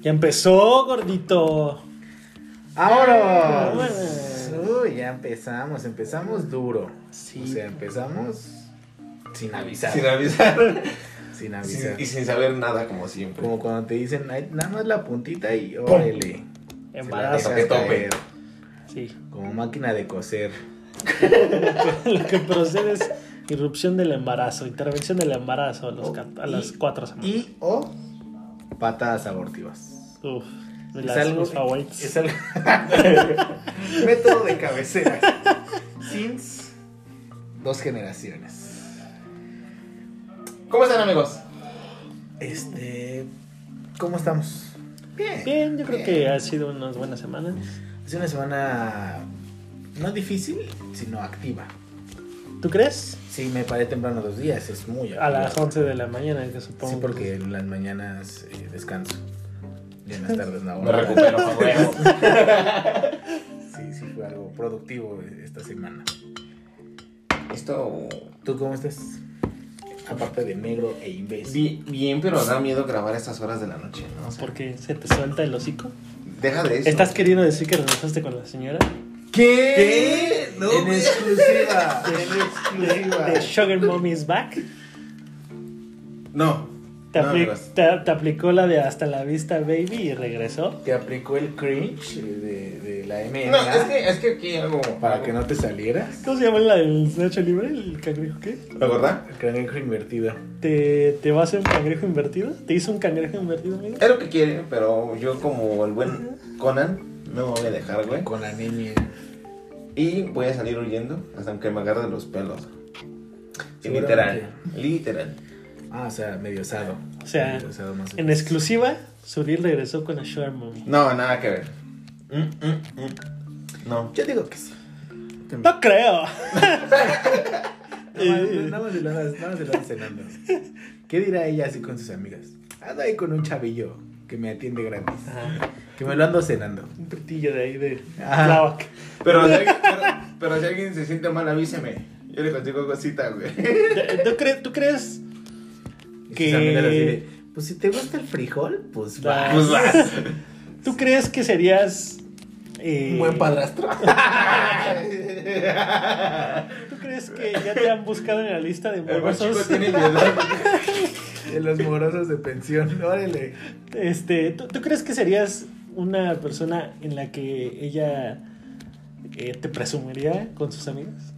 Ya empezó, gordito. ¡Ahora! Vámonos. Uy, ya empezamos, empezamos duro. Sí. O sea, empezamos sin avisar. Sin avisar. Sin avisar. Sin- y sin saber nada, como siempre. Como cuando te dicen, "Ay, nada más la puntita y órale. Embarazo. Que tope. Sí. Como máquina de coser. Lo que procede es irrupción del embarazo, intervención del embarazo a, los a las Y- cuatro semanas. Y o patadas abortivas. Uf, de Es algo, mis favoritas. es algo método de cabecera. Since dos generaciones. ¿Cómo están, amigos? Este, ¿cómo estamos? Bien. Bien, yo creo bien. que ha sido unas buenas semanas. Es una semana no difícil, sino activa. ¿Tú crees? Sí, me paré temprano dos días, es muy A activa. las 11 de la mañana, que supongo. Sí, porque en las mañanas eh, descanso. Y en no. Me recupero. Sí, sí, fue algo productivo esta semana. Esto. ¿Tú cómo estás? Aparte de negro e imbécil. bi- Bien, pero da miedo grabar a estas horas de la noche, ¿no? O sea, Porque se te suelta el hocico. deja de eso. ¿Estás queriendo decir que regresaste con la señora? ¿Qué? ¿Qué? No, en exclusiva. en The exclusiva. Sugar Mommy is back. No. Te, No, apli- amigos. te- te aplicó la de hasta la vista, baby, y regresó. Te aplicó el cringe de, de la MMA No, es que, es que aquí algo. para que no te salieras. ¿Cómo se llama la del Nacho Libre? ¿El cangrejo qué? ¿La verdad? El cangrejo invertido. ¿Te, ¿Te va a hacer un cangrejo invertido? ¿Te hizo un cangrejo invertido, amigo? Es lo que quiere, pero yo, como el buen Conan, no me voy a dejar, güey. Con anemia. Y voy a salir huyendo hasta que me agarre los pelos. Literal. Literal. Ah, o sea, medio osado. O sea, Medio osado más En exclusiva, Suril regresó con la Sugar Mommy. No, nada que ver. Mm, mm, mm. No. Yo digo que sí. No creo. Nada más, nada más se lo andas- nada más se lo cenando. ¿Qué dirá ella así con sus amigas? Ando ahí con un chavillo que me atiende gratis. Ajá. Que me lo ando cenando. Un pretillo de ahí de. Tláhuac. Pero si, alguien, pero, pero si alguien se siente mal, avíseme. Yo le consigo cosita, güey. ¿Tú, cre- tú crees Que- así de, pues si te gusta el frijol, pues va. Pues vas. ¿Tú crees que serías eh, Un buen padrastro. ¿Tú crees que ya te han buscado en la lista de El morosos? tiene. De los morosos de pensión. Órale. Este, ¿tú, tú crees que serías una persona en la que ella eh, te presumiría con sus amigas?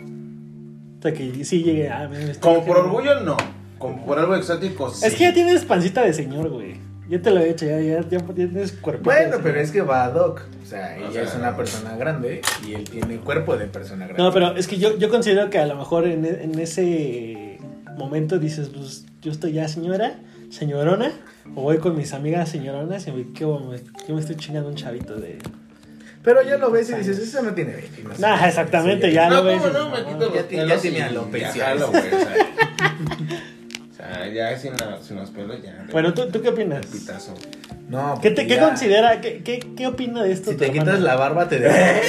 O sea, que sí llegue a... Como por orgullo, no. Por algo exótico, sí. Es que ya tienes pancita de señor, güey. Yo te lo he hecho, ya, ya, ya tienes cuerpo. Bueno, pero es que va a Doc. O sea, ella O sea, es una persona grande y él tiene cuerpo de persona grande. No, pero es que yo, yo considero que a lo mejor en, en ese momento dices, pues yo estoy ya señora, señorona, o voy con mis amigas señoronas y me, ¿qué, me, yo me estoy chingando un chavito de... Pero ya lo ves y dices, eso no tiene 20. no sé. Nah, exactamente, Sí, ya No, lo ves. ¿cómo y no? Quito "No, los ya y alopecia. sea, ya sin, la- sin los pelos, ya. Bueno, ¿tú, ¿tú qué opinas? Pitazo. No, ¿Qué, te, qué considera, qué, qué, qué opina de esto Si tu te quitas la barba, te deja.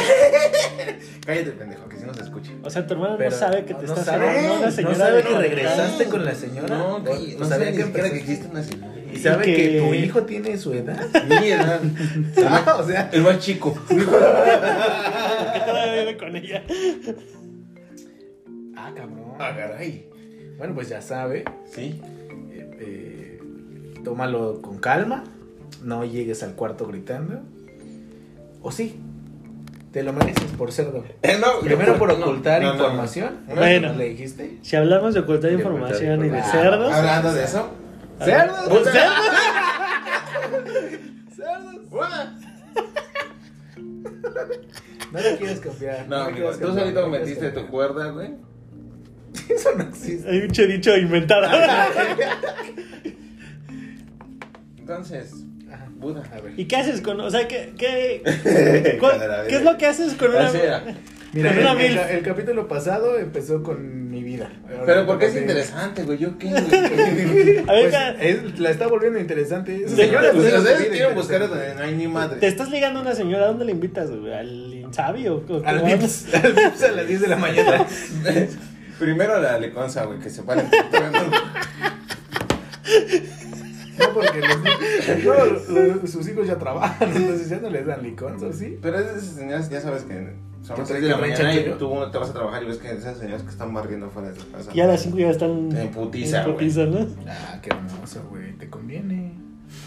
Cállate, pendejo, que si no se escuche. O sea, tu hermano Pero no sabe que te no estás sabe, no señora sabe que regresaste con la señora. No, no, no sabía que que existe una señora. Y sabe que- que... tu hijo tiene su edad. Mi edad. Ah, o sea, El más chico. ¿Por qué todavía vive con ella? ah, cabrón. Ah, caray. Bueno, pues ya sabe. Sí. eh, eh, tómalo con calma. No llegues al cuarto gritando. O sí, te lo mereces por cerdo. Eh, no, Primero por no, ocultar no, no, información. no. Bueno. ¿No le dijiste? Si hablamos de ocultar De información y de cerdos... Hablando de eso. ¡Cerdos! Pues, cerdos. ¡Cerdos! Buena. No le quieres confiar. No, amigo, tú solito metiste tu cuerda, güey. Eso no existe. Hay un dicho inventado. Entonces, Ajá. Buda. A ver. ¿Y qué haces con.? O sea, ¿qué, qué. ¿qué es lo que haces con una. Mira, el, el- el capítulo pasado empezó con mi vida. Ahora Pero porque es interesante, güey. ¿Yo qué, güey? A ver, Pues, es- la está volviendo interesante. Esa señora Ustedes está ustedes quieren buscar donde no hay ni madre. ¿Te estás ligando a una señora? ¿A dónde le invitas, güey? ¿Al Insabi o, o Al Vips, al Vips a las 10 de la mañana. Primero la leconza, güey, que se paren. No, porque los, no, sus hijos ya trabajan, entonces ya no les dan liconzo, ¿sí? Pero esas señoras, ya sabes que son Que las traen 6 de la mañana y tú te vas a trabajar y ves que esas señoras que están barriendo fuera de su casa. Y a las 5 ya están. En putiza, en putiza, ¿no? Ah, qué hermoso, güey, te conviene.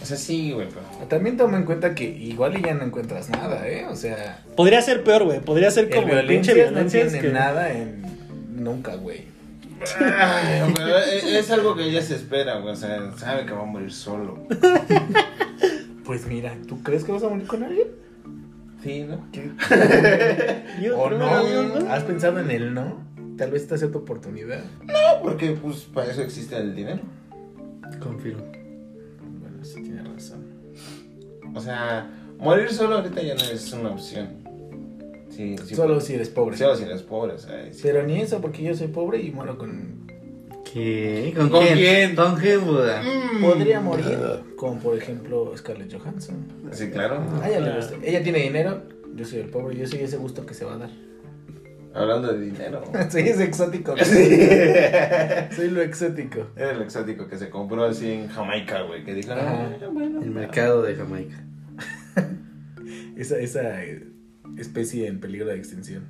O sea, sí, güey, pero. También toma en cuenta que igual y ya no encuentras nada, ¿eh? O sea, Podría ser peor, güey. Podría ser como el pinche violencia no tiene nada en nunca, güey. Ay, pero es, es algo que ella se espera, güey. O sea, sabe que va a morir solo. Pues mira, ¿tú crees que vas a morir con alguien? Sí, ¿no? Yo, ¿O ¿no? ¿Has pensado en el no? Tal vez esta sea tu oportunidad. No, porque pues para eso existe el dinero. Confirmo. Bueno, sí tiene razón. O sea, morir solo ahorita ya no es una opción. Sí, sí. Solo si eres pobre. Solo si eres pobre, o sea. sí. Pero ni eso, porque yo soy pobre y muero con... ¿Qué? ¿Con, ¿Con quién? quién? ¿Con quién, Buda? Mm. Podría morir con, por ejemplo, Scarlett Johansson. Sí, claro. Ella le gusta. Ella tiene dinero, yo soy el pobre, yo soy ese gusto que se va a dar. Hablando de dinero. soy ese exótico. soy lo exótico. Era el exótico que se compró así en Jamaica, güey. Que dijo. "Ah, bueno. El mercado de Jamaica. Esa, esa eh, especie en peligro de extinción.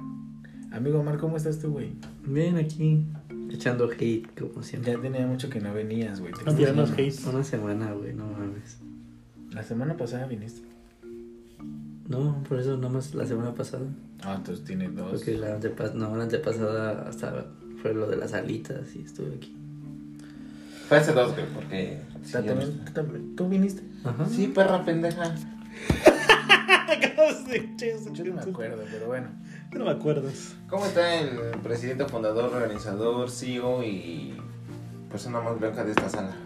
Amigo Omar, ¿cómo estás tú, güey? Bien, aquí. Echando hate, como siempre. Ya tenía mucho que no venías, güey. Te No extrañaba. hate. Una semana, güey, no mames. La semana pasada viniste. No, por eso nomás la semana pasada. Ah, entonces tiene dos. Porque la antepasada, no, la antepasada hasta fue lo de las alitas y estuve aquí. Fue hace dos, güey, porque. sí, ¿Tú, yo- también, tú también- ¿Tú viniste? Ajá. Sí, perra pendeja. Yo no me acuerdo, pero bueno. Yo no me acuerdo. ¿Cómo está el presidente, fundador, organizador, CEO y persona más blanca de esta sala?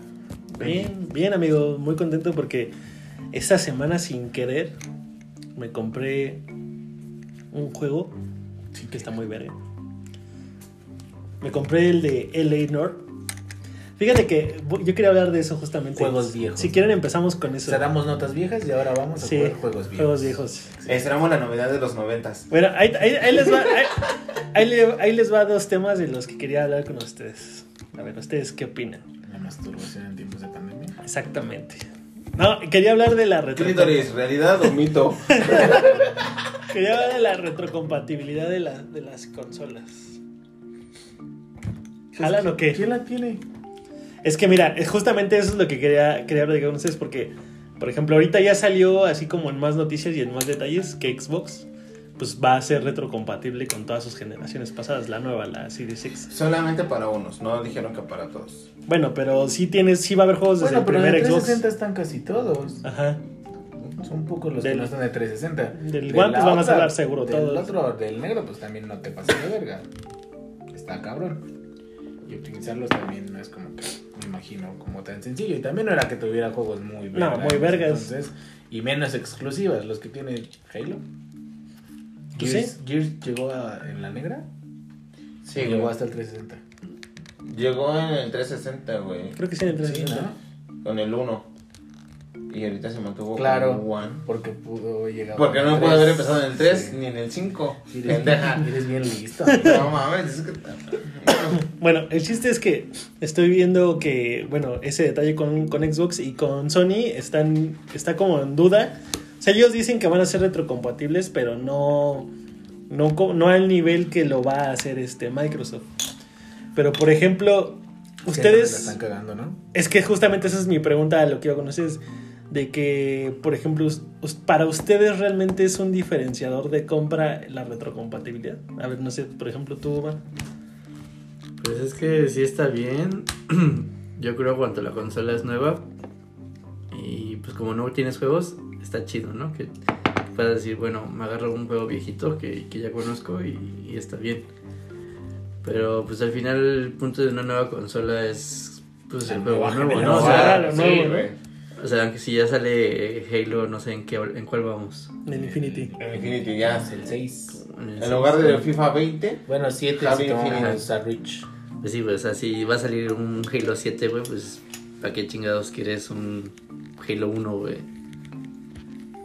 Bien, bien, amigo. Muy contento porque esta semana sin querer me compré un juego que está muy verga. Me compré el de LA North. Fíjate que yo quería hablar de eso justamente. Juegos viejos. Si quieren empezamos con O eso. sea, damos notas viejas y ahora vamos a Sí, jugar juegos viejos. juegos viejos. Esperamos la novedad de los noventas. Bueno, ahí, ahí- ahí les va, ahí, ahí le- ahí les va dos temas de los que quería hablar con ustedes. A ver, ¿ustedes qué opinan? La masturbación en tiempos de pandemia. Exactamente. No, quería hablar de la retro... ¿realidad o mito? Quería hablar de la retrocompatibilidad de, la, de las consolas. ¿Jalan o qué? ¿Quién la tiene? Es que mira, es justamente eso es lo que quería, quería hablar con ustedes porque, por ejemplo, ahorita ya salió así como en más noticias y en más detalles que Xbox pues va a ser retrocompatible con todas sus generaciones pasadas, la nueva, la Series X. Solamente para unos, no dijeron que para todos. Bueno, pero sí tienes, sí va a haber juegos desde Bueno, pero el en primer el Xbox. 360 están casi todos. Ajá. Son pocos los Del- que no están de 360. del De One, pues, van a salar seguro del todos. otro, del negro, pues también no te pases de verga. Está cabrón. Y optimizarlos también no es como que, imagino, como tan sencillo. Y también no era que tuviera juegos muy No, muy vergas. Entonces, y menos exclusivas, los que tiene Halo. Gears, Gears llegó a- en la negra. Sí, llegó güey. hasta el 360. Llegó en el 360, güey. Creo que sí en el Sí, 360. ¿no? Con el 1. Y ahorita se mantuvo Claro. One. Porque pudo llegar. Porque no pudo 3. haber empezado en el 3 Sí. ni en el 5. Eres, Pendeja. eres bien listo. No mames, es que. Bueno, el chiste es que estoy viendo que, bueno, ese detalle con, con Xbox y con Sony están, está como en duda. O sea, ellos dicen que van a ser retrocompatibles, pero no, no, no al nivel que lo va a hacer este Microsoft. Pero, por ejemplo, La ustedes... están cagando, ¿no? Es que justamente esa es mi pregunta a lo que iba con ustedes. De que, por ejemplo, para ustedes realmente es un diferenciador de compra la retrocompatibilidad. A ver, no sé, por ejemplo, tú, Omar. Pues es que sí está bien. Yo creo cuando la consola es nueva. Y pues como no tienes juegos, está chido, ¿no? Que puedas decir, bueno, me agarro un juego viejito que, que ya conozco y, y está bien. Pero pues al final el punto de una nueva consola es pues La el juego nuevo, ¿no? O sea, sí. O sea, aunque si ya sale Halo, no sé en qué en cuál vamos. En el Infinity. En Infinity ya. El 6. En el En lugar de FIFA 20. Bueno, 7 Javi si tomamos Infinity. a Rich. Pues sí, pues, o sea, si va a salir un Halo 7, güey, pues ¿para qué chingados quieres un Halo 1, güey?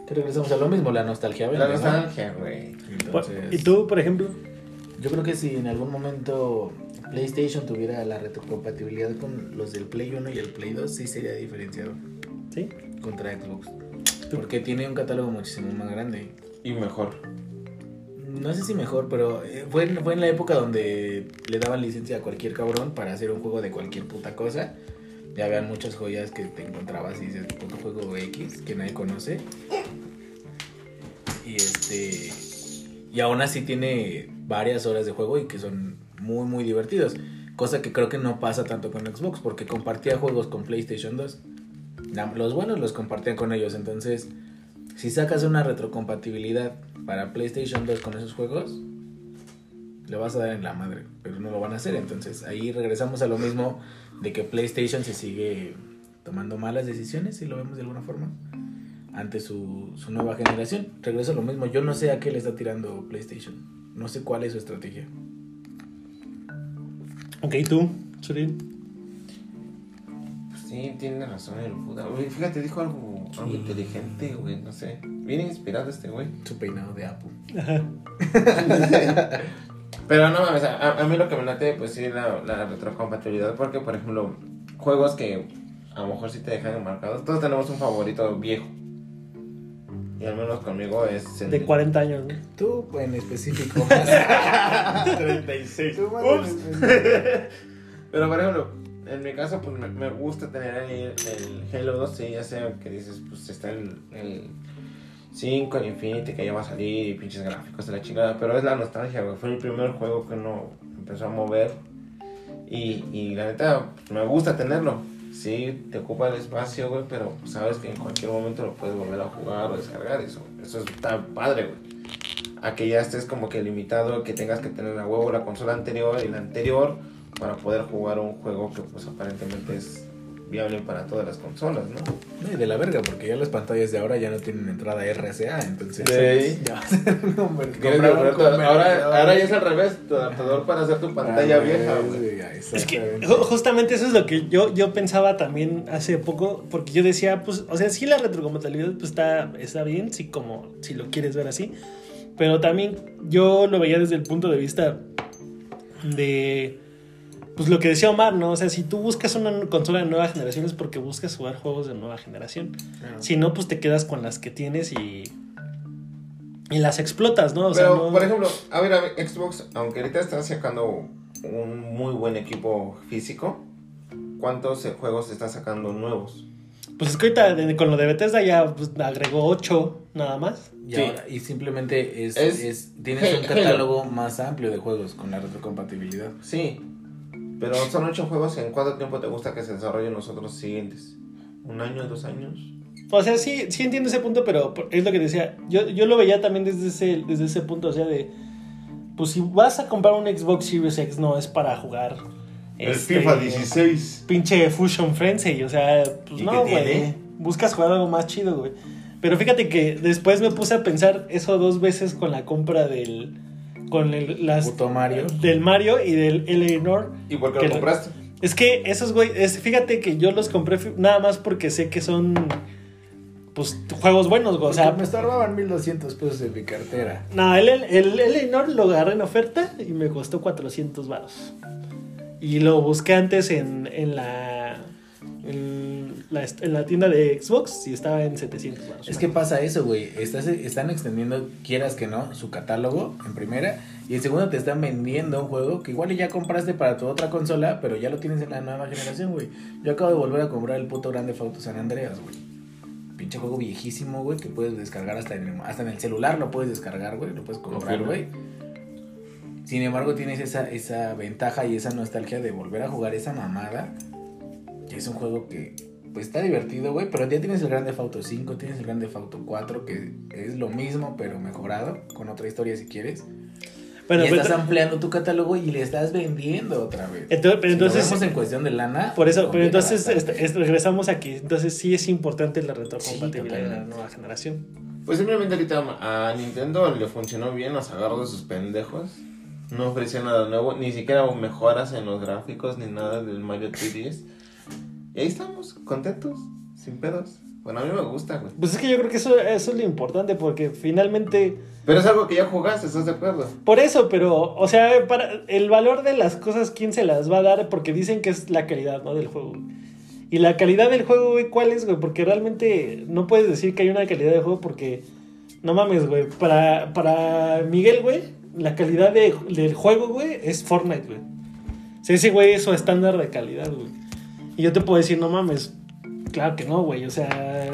Que regresamos a lo mismo, la nostalgia. La vende, ¿no? nostalgia, güey. Entonces, ¿Y tú, por ejemplo? Yo creo que si en algún momento PlayStation tuviera la retrocompatibilidad con los del Play 1 y el Play 2, sí sería diferenciado. ¿Sí? contra Xbox. Porque tiene un catálogo muchísimo más grande. Y mejor. No sé si mejor, pero eh, fue, en- fue en la época donde le daban licencia a cualquier cabrón para hacer un juego de cualquier puta cosa. Ya habían muchas joyas que te encontrabas y dices, puto juego X que nadie conoce. Y este. Y aún así tiene varias horas de juego y que son muy, muy divertidos. Cosa que creo que no pasa tanto con Xbox, porque compartía juegos con PlayStation 2. Los buenos los compartían con ellos, entonces si sacas una retrocompatibilidad para PlayStation 2 con esos juegos, le vas a dar en la madre, pero no lo van a hacer. Entonces ahí regresamos a lo mismo de que PlayStation se sigue tomando malas decisiones, si lo vemos de alguna forma, ante su, su nueva generación. Regreso a lo mismo, yo no sé a qué le está tirando PlayStation, no sé cuál es su estrategia. Ok, tú, Churin. Sí, tiene razón el Buda. Güey, fíjate, dijo algo, algo Sí. inteligente, güey, no sé. Bien inspirado este güey. Su peinado de. Ajá. Pero no, o sea, a, a mí lo que me late, pues sí, la, la retrocompatibilidad. Porque, por ejemplo, juegos que a lo mejor sí te dejan marcados. Todos tenemos un favorito viejo. Y al menos conmigo es el De 40 años, ¿no? Tú en específico. 36. Tú más en Ups. específico. Pero por ejemplo, en mi caso, pues me, gusta tener el, Halo 2, sí, ya sé que dices, pues está el, el 5, el Infinity que ya va a salir y pinches gráficos de la chingada, pero es la nostalgia, güey. Fue el primer juego que uno empezó a mover y, y la neta, me gusta tenerlo. Sí, te ocupa el espacio, güey, pero sabes que en cualquier momento lo puedes volver a jugar o descargar, eso, eso está padre, güey. A que ya estés como que limitado, que tengas que tener a huevo la consola anterior y la anterior para poder jugar un juego que pues aparentemente es viable para todas las consolas, ¿no? No, y de la verga, porque ya las pantallas de ahora ya no tienen entrada RCA, entonces Sí. ya va a ser un hombre. ¿Quieres comprar un comprar tu- convertidor. ahora, ahora ya es al revés, tu adaptador para hacer tu pantalla vieja, ya, Es que justamente eso es lo que yo, yo pensaba también hace poco, porque yo decía, pues, o sea, sí la retrocompatibilidad pues, está, está bien, sí, como si lo quieres ver así, pero también yo lo veía desde el punto de vista de, pues lo que decía Omar, ¿no? O sea, si tú buscas una consola de nueva generación es porque buscas jugar juegos de nueva generación, Claro. si no, pues te quedas con las que tienes y, y las explotas, ¿no? O sea, Pero, no- por ejemplo, a ver, a ver, Xbox, aunque ahorita están sacando un muy buen equipo físico, ¿cuántos eh, juegos está sacando nuevos? Pues es que ahorita con lo de Bethesda ya pues, agregó 8 nada más. Y, Sí. ahora- y simplemente es, Es- es- tienes un catálogo más amplio de juegos con la retrocompatibilidad. Sí, pero son ocho juegos. ¿En cuánto tiempo te gusta que se desarrollen los otros siguientes? ¿Un año, dos años? O sea, sí, sí entiendo ese punto, pero es lo que decía. Yo, yo lo veía también desde ese, desde ese punto, o sea, de... Pues si vas a comprar un Xbox Series X, no es para jugar... este, 16. Pinche Fusion Frenzy, o sea, pues ¿Y no, güey. Buscas jugar algo más chido, güey. Pero fíjate que después me puse a pensar eso dos veces con la compra del... Con el, las... Puto Mario. Del Mario y del Eleanor. ¿Y por qué Que lo compraste? Es que esos güey, es, fíjate que yo los compré nada más porque sé que son pues juegos buenos, güey. O sea, sea, me estorbaban 1200 pesos en mi cartera. no, el, el, el Eleanor lo agarré en oferta y me costó 400 varos. Y lo busqué antes en, en la en la, en la tienda de Xbox y estaba en 700 varos. Es que pasa eso, güey. Estás, están extendiendo, quieras que no, su catálogo en primera. Y en segundo te están vendiendo un juego que igual ya compraste para tu otra consola, pero ya lo tienes en la nueva generación, güey. Yo acabo de volver a comprar el puto Grande Auto San Andreas, güey. Pinche juego viejísimo, güey, que puedes descargar hasta en, el, hasta en el celular, lo puedes descargar, güey, lo puedes comprar, güey. Sin embargo, tienes esa, esa ventaja y esa nostalgia de volver a jugar esa mamada. Que es un juego que pues está divertido, güey, pero ya tienes el Grande Auto 5, tienes el Grande Auto 4, que es lo mismo, pero mejorado, con otra historia si quieres. Bueno, y pero estás ampliando tu catálogo y le estás vendiendo otra vez. entonces, pero Si lo entonces vemos en cuestión de lana. por eso, pero entonces este, este, regresamos aquí. Entonces sí es importante la Sí, retrocompatibilidad de la nueva generación. Pues simplemente ahorita a Nintendo le funcionó bien, los agarró de sus pendejos. No ofreció nada nuevo, ni siquiera mejoras en los gráficos ni nada del Mario 3DS. Y ahí estamos, contentos, sin pedos. Bueno, a mí me gusta, güey. Pues es que yo creo que eso, eso es lo importante porque finalmente... Pero es algo que ya jugaste, ¿estás de acuerdo? Por eso, pero, o sea, para el valor de las cosas, ¿quién se las va a dar? Porque dicen que es la calidad, ¿no? Del juego. Y la calidad del juego, güey, ¿cuál es, güey? Porque realmente no puedes decir que hay una calidad de juego porque, no mames, güey. Para, para Miguel, güey, la calidad de- del juego, güey, es Fortnite, güey. O sea, ese güey es su estándar de calidad, güey. Y yo te puedo decir, no mames, claro que no, güey. O sea,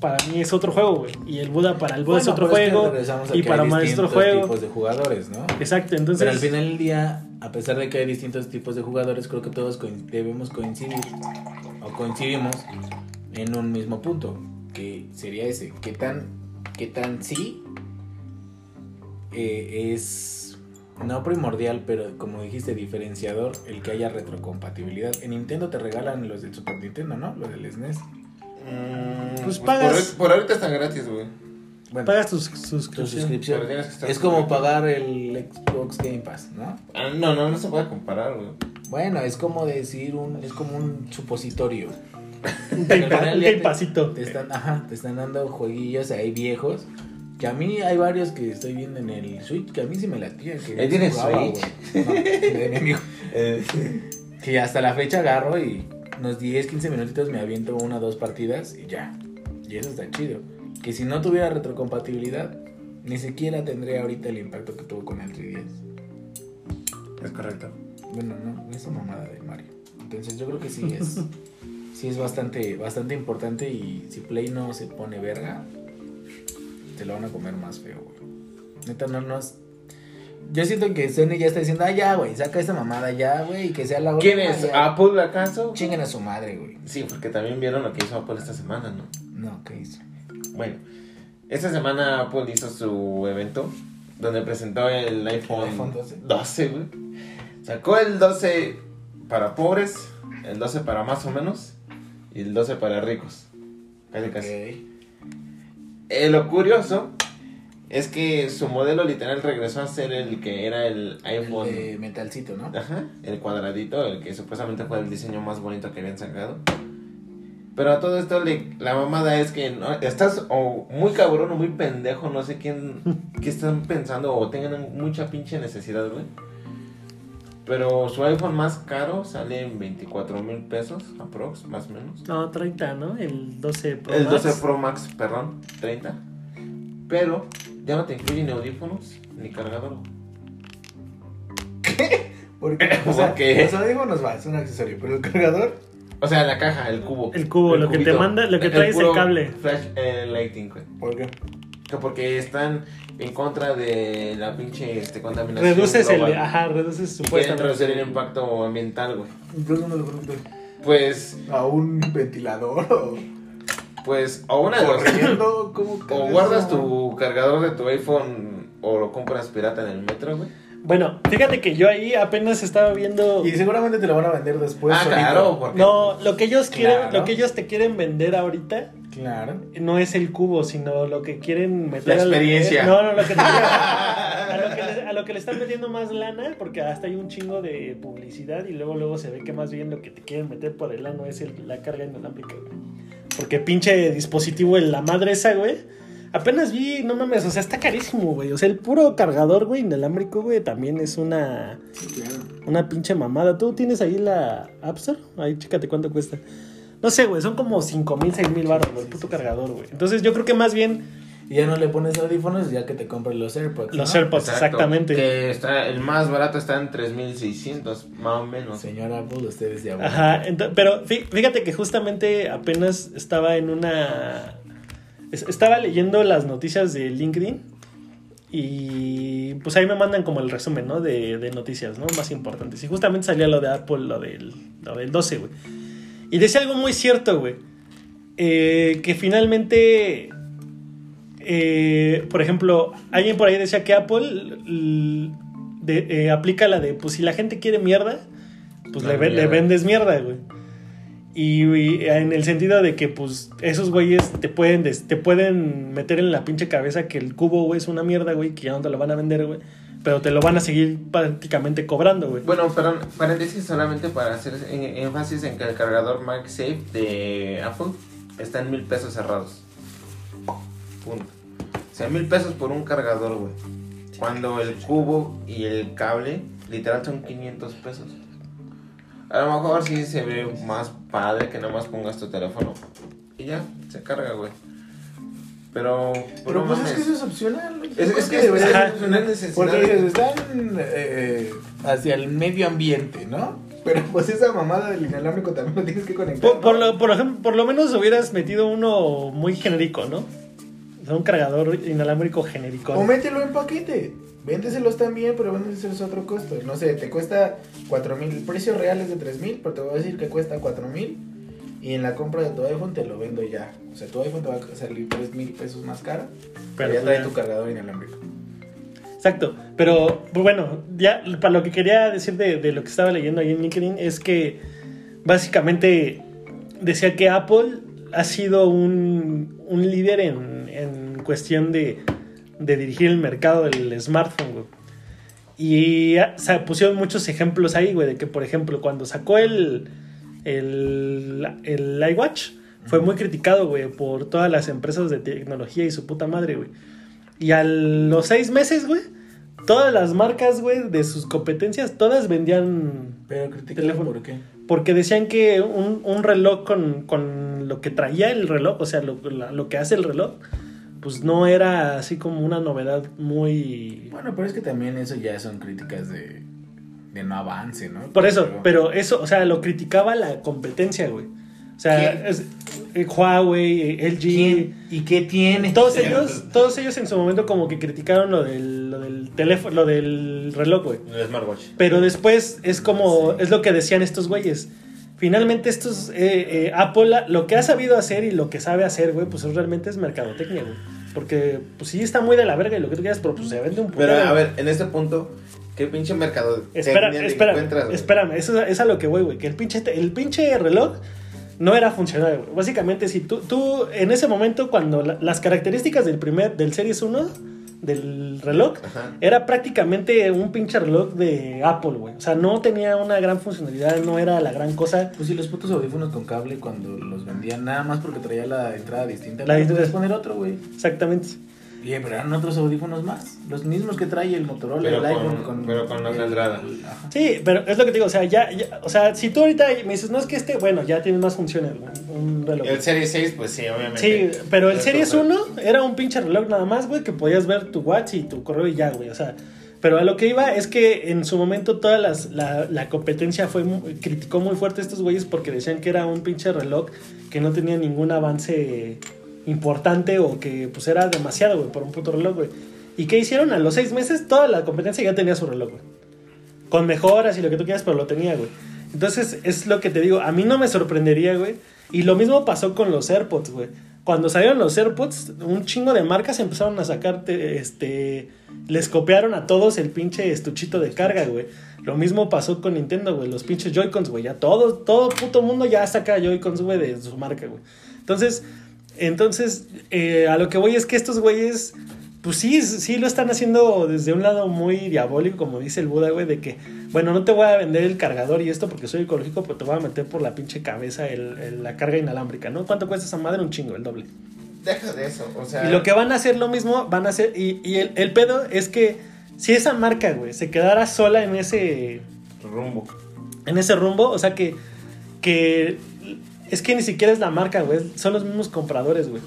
para mí es otro juego, güey. Y el Buda para el Buda es Bueno, otro pero es que juego. y para distintos juego. tipos de jugadores, ¿no? Exacto, entonces. Pero al final del día, a pesar de que hay distintos tipos de jugadores, creo que todos coin- debemos coincidir o coincidimos en un mismo punto, que sería ese, qué tan, qué tan sí eh, es no primordial, pero como dijiste, diferenciador el que haya retrocompatibilidad. En Nintendo te regalan los del Super Nintendo, ¿no? Los del SNES. Mm, Pues pagas- Por, ahorita están gratis, güey. Bueno, Pagas tus tu suscripción. Es como pagar el Xbox Game Pass, ¿no? Ah, no, no, no se puede comparar, güey. Bueno, es como decir un, es como un supositorio. Un Game final Pa- un ya Game te- Pasito. Te están, ajá, te están dando jueguillos ahí viejos. Que a mí hay varios que estoy viendo en el Switch que a mí sí me latía. Que ¿Ahí tienes jugaba, Switch? No, de mi amigo. Que hasta la fecha agarro y unos 10, 15 minutitos me aviento una o dos partidas y ya. Y eso está chido. Que si no tuviera retrocompatibilidad, ni siquiera tendría ahorita el impacto que tuvo con el 3DS. Es correcto. Bueno, no, esa mamada de Mario. Entonces yo creo que sí es, sí es bastante, bastante importante y si Play no se pone verga, te lo van a comer más feo, güey. Neta, no nos... Yo siento que Sony ya está diciendo, ah, ya, güey, saca esta mamada ya, güey, y que sea la ¿Quién última, es? ya". ¿Apple acaso? Chinguen a su madre, güey. Sí, porque también vieron lo que hizo Apple esta semana, ¿no? No, ¿qué hizo? Bueno, esta semana Apple hizo su evento donde presentó el iPhone, iPhone 12. 12, güey. Sacó el 12 para pobres, el 12 para más o menos y el 12 para ricos. Casi, casi. Eh, lo curioso es que su modelo literal regresó a ser el que era el iPhone. El de metalcito, ¿no? Ajá, el cuadradito, el que supuestamente fue el diseño más bonito que habían sacado. Pero a todo esto le- la mamada es que no, estás o muy cabrón o muy pendejo, no sé quién, qué están pensando o tengan mucha pinche necesidad, güey. Pero su iPhone más caro sale en 24 mil pesos, aprox, más o menos. No, 30, ¿no? El 12 Pro el Max. 12 Pro Max, perdón, 30. Pero ya no te incluye ni audífonos ni cargador. Porque, o sea, que- los audífonos va, es un accesorio, pero el cargador... O sea, la caja, el cubo. El cubo, lo que te manda- lo que trae es el cable. Flash eh, lighting, güey. ¿Por qué? Que porque están en contra de la pinche este, contaminación. Reduces el. global. Ajá, reduces Y Quieren reducir el supuestamente. impacto ambiental, güey. Entonces no lo pregunto. Pues, ¿A un ventilador o pues, o una de dos. O guardas tu cargador de tu iPhone o lo compras pirata en el metro, güey. Bueno, fíjate que yo ahí apenas estaba viendo. Y seguramente te lo van a vender después. ah, solito. claro, porque. No, lo que ellos quieren, Claro. lo que ellos te quieren vender ahorita Claro. no es el cubo, sino lo que quieren meter La a experiencia. no, no, lo que te- a, lo que le, a lo que le están metiendo más lana, porque hasta hay un chingo de publicidad y luego luego se ve que más bien lo que te quieren meter por el ano es el- la carga inalámbrica, güey. Porque pinche dispositivo en la madre esa, güey. Apenas vi, no mames, o sea, está carísimo, güey. O sea, el puro cargador, güey, inalámbrico, güey, también es una Sí, claro. una pinche mamada. ¿Tú tienes ahí la App Store? Ahí, chécate cuánto cuesta. No sé, güey, son como 5 mil, 6 mil baros, güey, el puto cargador, güey. Entonces yo creo que más bien Y ya no le pones audífonos ya que te compras los AirPods. los ¿no? AirPods, Exacto. exactamente. Que está, el más barato está en 3600, más o menos. Señor Apple, ustedes ya Ajá, pero fí- fíjate que justamente apenas estaba en una... es- Estaba leyendo las noticias de LinkedIn y pues ahí me mandan como el resumen, ¿no? De, de noticias, ¿no? Más importantes. Y justamente salía lo de Apple, lo del, lo del 12, güey. Y decía algo muy cierto, güey. Eh, que finalmente, eh, por ejemplo, alguien por ahí decía que Apple de- eh, aplica la de, pues si la gente quiere mierda, pues le, ve- le mierda. vendes mierda, güey. Y, y en el sentido de que, pues, esos güeyes te pueden, des- te pueden meter en la pinche cabeza que el cubo, güey, es una mierda, güey, que ya no te lo van a vender, güey. Pero te lo van a seguir prácticamente cobrando, güey. Bueno, perdón, paréntesis solamente para hacer en- énfasis en que el cargador MagSafe de Apple está en mil pesos cerrados. Punto. O sea, mil pesos por un cargador, güey. Cuando el cubo y el cable, literal, son 500 pesos. A lo mejor sí se ve más padre que nomás pongas tu teléfono y ya, se carga, güey. Pero, Pero no pues es que eso es opcional. Es- es que debería ser opcional. Necesidad Porque de- dices, están eh, hacia el medio ambiente, ¿no? Pero pues esa mamada del inalámbrico también lo tienes que conectar. Por, por lo, por, ejemplo, por lo menos hubieras metido uno muy genérico, ¿no? O sea, un cargador inalámbrico genérico. O mételo en paquete. Véndeselos también, pero véndeselos a otro costo. No sé, te cuesta 4 mil. El precio real es de 3 mil, pero te voy a decir que cuesta 4 mil. Y en la compra de tu iPhone te lo vendo ya. O sea, tu iPhone te va a salir 3 mil pesos más caro. Pero ya trae tu cargador inalámbrico. Exacto, pero pues, bueno, ya para lo que quería decir de, de lo que estaba leyendo ahí en LinkedIn es que básicamente decía que Apple ha sido un, un líder en, en cuestión de, de dirigir el mercado del smartphone, güey. Y ah, se pusieron muchos ejemplos ahí, güey, de que por ejemplo cuando sacó el, el, el iWatch fue muy criticado, güey, por todas las empresas de tecnología y su puta madre, güey. Y a los seis meses, güey, todas las marcas, güey, de sus competencias, todas vendían. Pero Teléfono. por qué. Porque decían que un, un reloj con, con lo que traía el reloj, o sea, lo, la- lo que hace el reloj, pues no era así como una novedad muy. Bueno, pero es que también eso ya son críticas de, de no avance, ¿no? Por eso, pero eso, o sea, lo criticaba la competencia, güey. O sea, eh, Huawei, eh, LG. ¿Quién? ¿Y qué tiene? Todos ellos, todos ellos en su momento como que criticaron lo del, lo del teléfono, lo del reloj, güey. El smartwatch. Pero después es como, es lo que decían estos güeyes. Finalmente estos, eh, eh, Apple, lo que ha sabido hacer y lo que sabe hacer, güey, pues es- realmente es mercadotecnia, güey. Porque, pues sí, está muy de la verga y lo que tú quieras, pero pues se vende un Pero putero. a ver, en este punto, ¿qué pinche mercado Espera, técnico espérame, espérame, eso es a lo que voy, güey, que el pinche, te- el pinche reloj no era funcional, güey. Básicamente, si tú, tú, en ese momento, cuando la- las características del primer, del Series 1, del reloj, Ajá. era prácticamente un pinche reloj de Apple, güey. O sea, no tenía una gran funcionalidad, no era la gran cosa. Pues si los putos audífonos con cable cuando los vendían nada más porque traía la entrada distinta, La distinta. poner otro, güey. Exactamente. Y pero eran otros audífonos más, los mismos que trae el Motorola, Pero el con- iPhone pero con otra entrada. Sí, pero es lo que te digo, o sea, ya, ya- o sea, si tú ahorita me dices, no es que este, bueno, ya tiene más funciones, un, un reloj. El Series 6, pues sí, obviamente. Sí, pero el Series pero- 1 era un pinche reloj nada más, güey, que podías ver tu WhatsApp y tu correo y ya, güey. O sea, pero a lo que iba es que en su momento toda las, la, la competencia fue mu- criticó muy fuerte a estos güeyes porque decían que era un pinche reloj que no tenía ningún avance importante o que pues era demasiado, güey, por un puto reloj, güey. ¿Y qué hicieron? A los seis meses toda la competencia ya tenía su reloj, güey. Con mejoras y lo que tú quieras, pero lo tenía, güey. Entonces, es lo que te digo. A mí no me sorprendería, güey. Y lo mismo pasó con los AirPods, güey. Cuando salieron los AirPods, un chingo de marcas empezaron a sacar, te- este... Les copiaron a todos el pinche estuchito de carga, güey. Lo mismo pasó con Nintendo, güey. Los pinches Joy-Cons, güey. Ya todo, todo puto mundo ya saca Joy-Cons, güey, de su marca, güey. Entonces, entonces, eh, a lo que voy es que estos güeyes, pues sí, sí lo están haciendo desde un lado muy diabólico, como dice el Buda, güey, de que, bueno, no te voy a vender el cargador y esto porque soy ecológico, pero te voy a meter por la pinche cabeza el, el- la carga inalámbrica, ¿no? ¿Cuánto cuesta esa madre? Un chingo, el doble. Deja de eso, o sea. Y lo que van a hacer lo mismo, van a hacer, y, y el, el pedo es que si esa marca, güey, se quedara sola en ese, Rumbo. en ese rumbo, o sea que, que es que ni siquiera es la marca, güey, son los mismos compradores, güey.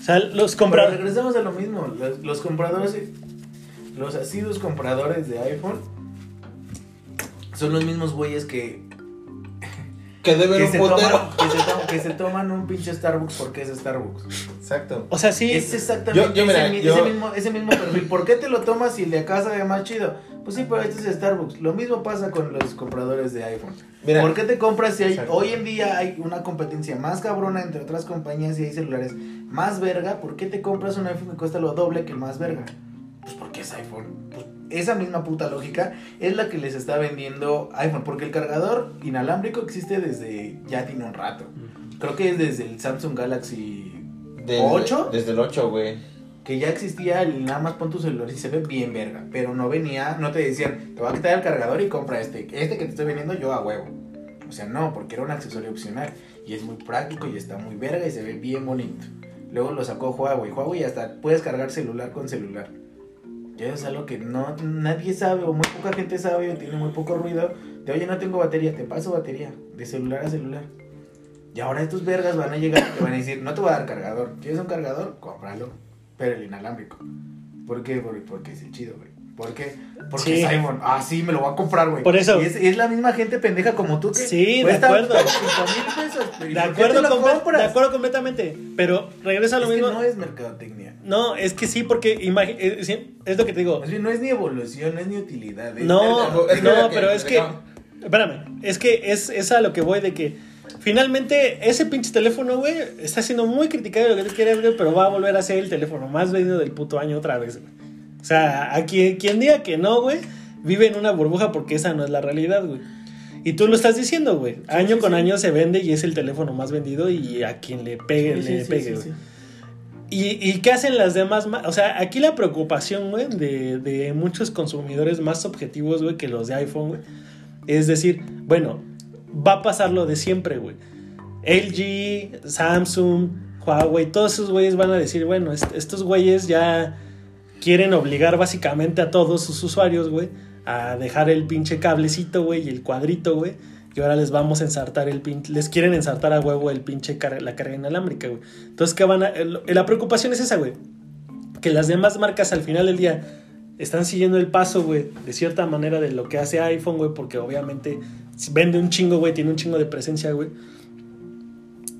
O sea, los compradores... regresamos a lo mismo, los, los compradores, los asiduos compradores de iPhone son los mismos güeyes que, Que debe que, un se toman, que, se to- que se toman un pinche Starbucks porque es Starbucks. Exacto. O sea, sí... Es exactamente Yo- yo, mira, ese, yo- ese mismo, ese mismo perfil. ¿Por qué te lo tomas si el de acá sabe más chido? Pues sí, pero este es Starbucks. Lo mismo pasa con los compradores de iPhone. Mira. ¿Por qué te compras si hay, Exacto. hoy en día hay una competencia más cabrona entre otras compañías y hay celulares más verga? ¿Por qué te compras un iPhone que cuesta lo doble que el más verga? Pues porque es iPhone. Pues esa misma puta lógica es la que les está vendiendo iPhone. Porque el cargador inalámbrico existe desde ya tiene un rato. Creo que es desde el Samsung Galaxy 8 Desde el 8, güey. que ya existía el nada más pon tu celular y se ve bien verga, pero no venía, no te decían, te voy a quitar el cargador y compra este, este que te estoy vendiendo yo a huevo. O sea, no, porque era un accesorio opcional y es muy práctico y está muy verga y se ve bien bonito. Luego lo sacó Huawei, Huawei hasta puedes cargar celular con celular. Ya es algo que no nadie sabe o muy poca gente sabe o tiene muy poco ruido. De oye, no tengo batería, te paso batería de celular a celular. Y ahora estos vergas van a llegar y te van a decir, no te voy a dar cargador. ¿Quieres un cargador? Cómpralo. Pero el inalámbrico. ¿Por qué? Porque, porque es el chido, güey. ¿Por qué? Porque Sí. Simon, ah, sí, me lo voy a comprar, güey. Por eso. Y es, es la misma gente pendeja como tú que. Sí, de acuerdo. 5 mil pesos. ¿Y De acuerdo, compras? de acuerdo completamente. Pero regresa a lo Es que mismo. no es mercadotecnia. No, es que sí, porque imagi- eh, es lo que te digo. Bien, no es ni evolución, no es ni utilidad. es- No, es que no, que- pero es que. no. Espérame, es que es, es a lo que voy de que. Finalmente, ese pinche teléfono, güey, está siendo muy criticado de lo que tú quieras, güey, pero va a volver a ser el teléfono más vendido del puto año otra vez, güey. O sea, a quien, quien diga que no, güey, vive en una burbuja porque esa no es la realidad, güey. Y tú lo estás diciendo, güey. Año sí, con sí. año se vende y es el teléfono más vendido y a quien le pegue, le pegue, güey. ¿Y, ¿Y qué hacen las demás? O sea, aquí la preocupación, güey, de, de muchos consumidores más objetivos, güey, que los de iPhone, güey. Es decir, bueno, va a pasar lo de siempre, güey. LG, Samsung, Huawei, todos esos güeyes van a decir, bueno, est- estos güeyes ya quieren obligar básicamente a todos sus usuarios, güey, a dejar el pinche cablecito, güey, y el cuadrito, güey. Y ahora les vamos a ensartar el pinche, les quieren ensartar a huevo el pinche la carga inalámbrica, güey. Entonces, ¿qué van a...? la preocupación es esa, güey. Que las demás marcas al final del día están siguiendo el paso, güey, de cierta manera de lo que hace iPhone, güey, porque obviamente vende un chingo, güey, tiene un chingo de presencia, güey.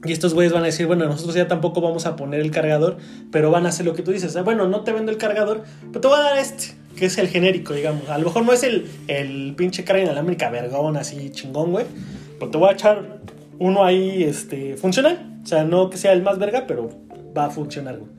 Y estos güeyes van a decir, bueno, nosotros ya tampoco vamos a poner el cargador, pero van a hacer lo que tú dices. ah, Bueno, no te vendo el cargador, pero te voy a dar este, que es el genérico, digamos. A lo mejor no es el, el pinche carga inalámbrica vergón así chingón, güey. Pero te voy a echar uno ahí este, funcional. O sea, no que sea el más verga, pero va a funcionar, güey.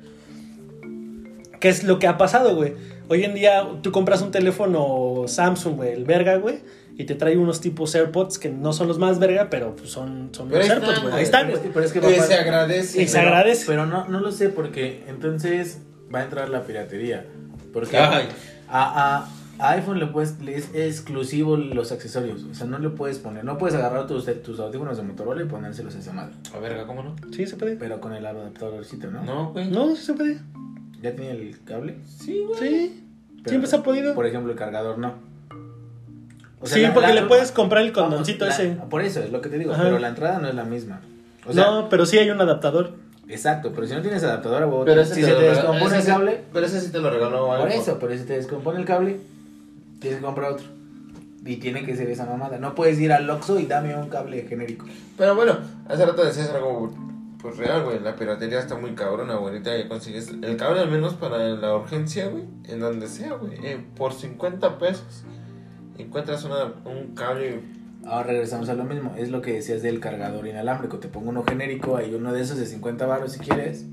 ¿Qué es lo que ha pasado, güey? Hoy en día tú compras un teléfono Samsung, güey, el verga, güey, y te trae unos tipos AirPods que no son los más verga, pero pues son, son Pero los ahí AirPods, están, güey. Ahí están, Pero es güey. que, pero es que se agradece. Y se pero- agradece. Pero no, no lo sé porque entonces va a entrar la piratería. Porque Ay. a, a- a iPhone le puedes, le es exclusivo los accesorios. O sea, no le puedes poner, no puedes agarrar tus, tus audífonos de Motorola y ponérselos a esa madre. A verga, ¿cómo no? Sí, se puede. Pero con el adaptadorcito, ¿no? No, güey. No, sí se puede. ¿Ya tiene el cable? Sí, güey. Sí. Pero, Siempre se ha podido. Por ejemplo, el cargador no. O sí, la- porque la- le puedes comprar el condoncito Vamos, la- ese. Por eso es lo que te digo, Ajá. pero la entrada no es la misma. O sea, no, pero sí hay un adaptador. exacto, pero si no tienes adaptador a Pero ese si te se te descompone el sí- cable, Pero ese sí te lo regaló por algo. eso, pero si te descompone el cable, tienes que comprar otro. Y tiene que ser esa mamada. No puedes ir al Oxxo y dame un cable genérico. Pero bueno, hace rato decías algo pues real, güey. La piratería está muy cabrona, güey. Ya consigues el cable al menos para la urgencia, güey. En donde sea, güey. Eh, por 50 pesos encuentras una, un cable. Ahora regresamos a lo mismo. Es lo que decías del cargador inalámbrico. Te pongo uno genérico, hay uno de esos de 50 baros si quieres.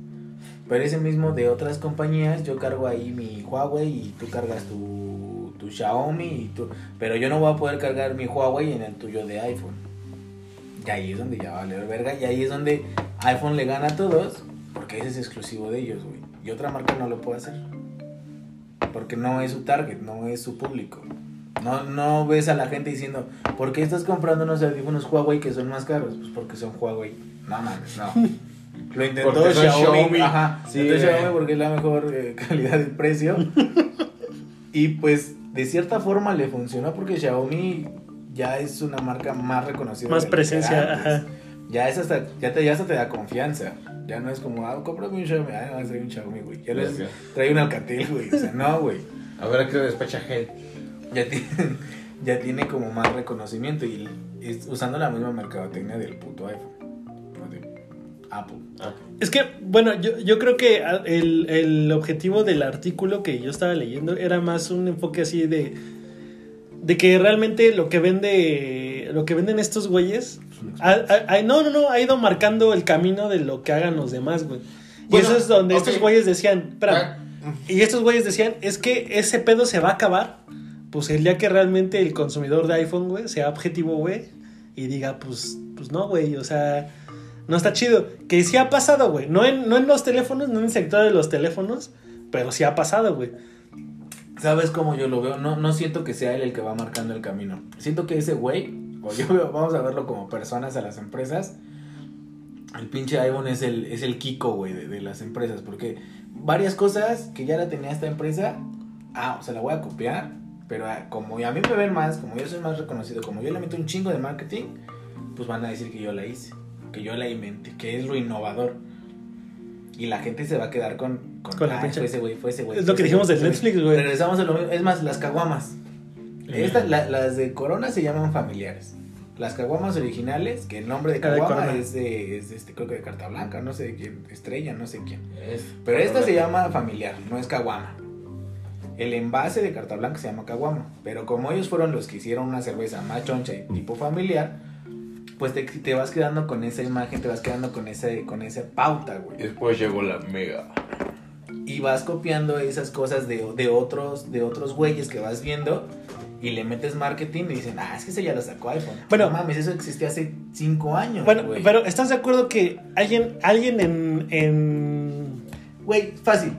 Pero ese mismo de otras compañías, yo cargo ahí mi Huawei y tú cargas tu, tu Xiaomi. Y tu, pero yo no voy a poder cargar mi Huawei en el tuyo de iPhone. Y ahí es donde ya vale verga. Y ahí es donde iPhone le gana a todos. Porque ese es exclusivo de ellos, güey. Y otra marca no lo puede hacer. Porque no es su target, no es su público. No, no ves a la gente diciendo, ¿por qué estás comprando unos audífonos Huawei que son más caros? Pues porque son Huawei. No mames, no. Lo intentó Porque Xiaomi. Xiaomi. Ajá. Sí, intentó. Xiaomi porque es la mejor eh, calidad de precio. y pues de cierta forma le funcionó porque Xiaomi ya es una marca más reconocida. Más presencia, ajá. Ya es hasta, ya te, ya hasta te da confianza. Ya no es como, ah, cómprame un Xiaomi. Ah, no, trae un Xiaomi, güey. Ya les trae un Alcatel, güey. O sea, no, güey A ver a qué despecha gel. ya tiene, ya tiene como más reconocimiento y es usando la misma mercadotecnia del puto iPhone o de Apple. Es que, bueno, yo, yo creo que ah, el, el objetivo del artículo que yo estaba leyendo era más un enfoque así de. De que realmente lo que vende. Lo que venden estos güeyes. ha- ha- ha- no, no, no. Ha ido marcando el camino de lo que hagan los demás, güey. Y Bueno, eso es donde ok. estos güeyes decían. Espera, Ah, y estos güeyes decían, es que ese pedo se va a acabar, pues el día que realmente el consumidor de iPhone, güey, sea objetivo, güey, y diga, pues, pues no, güey, o sea, no está chido. Que sí ha pasado, güey, no en, no en los teléfonos, no en el sector de los teléfonos, pero sí ha pasado, güey. ¿Sabes cómo yo lo veo? No, no siento que sea él el que va marcando el camino. Siento que ese güey, o yo vamos a verlo como personas a las empresas. El pinche iPhone es el, es el Kiko, güey, de, de las empresas. Porque varias cosas que ya la tenía esta empresa, ah, o sea, la voy a copiar, pero ah, como a mí me ven más, como yo soy más reconocido, como yo le meto un chingo de marketing, pues van a decir que yo la hice, que yo la inventé, que es lo innovador. Y la gente se va a quedar con... Con, Con la "Ay, pinche- fue ese güey, fue ese güey. Es lo que dijimos del Netflix, güey. Regresamos a lo mismo, es más, las caguamas. Estas, la- las de Corona se llaman familiares. Las caguamas originales, que el nombre de caguama es de, es de este, creo que de carta blanca, no sé de quién, estrella, no sé quién. Es- Pero esta se llama familiar, no es caguama. El envase de carta blanca se llama caguama. Pero como ellos fueron los que hicieron una cerveza más choncha y tipo familiar, pues te, te vas quedando con esa imagen, te vas quedando con, ese, con esa pauta, güey. Después llegó la mega. Y vas copiando esas cosas de, de otros de otros güeyes que vas viendo y le metes marketing y dicen, ah, es que ese ya lo sacó iPhone. Bueno. no mames, eso existía hace cinco años. Bueno, güey. pero ¿estás de acuerdo que alguien, alguien en, en... Güey, fácil.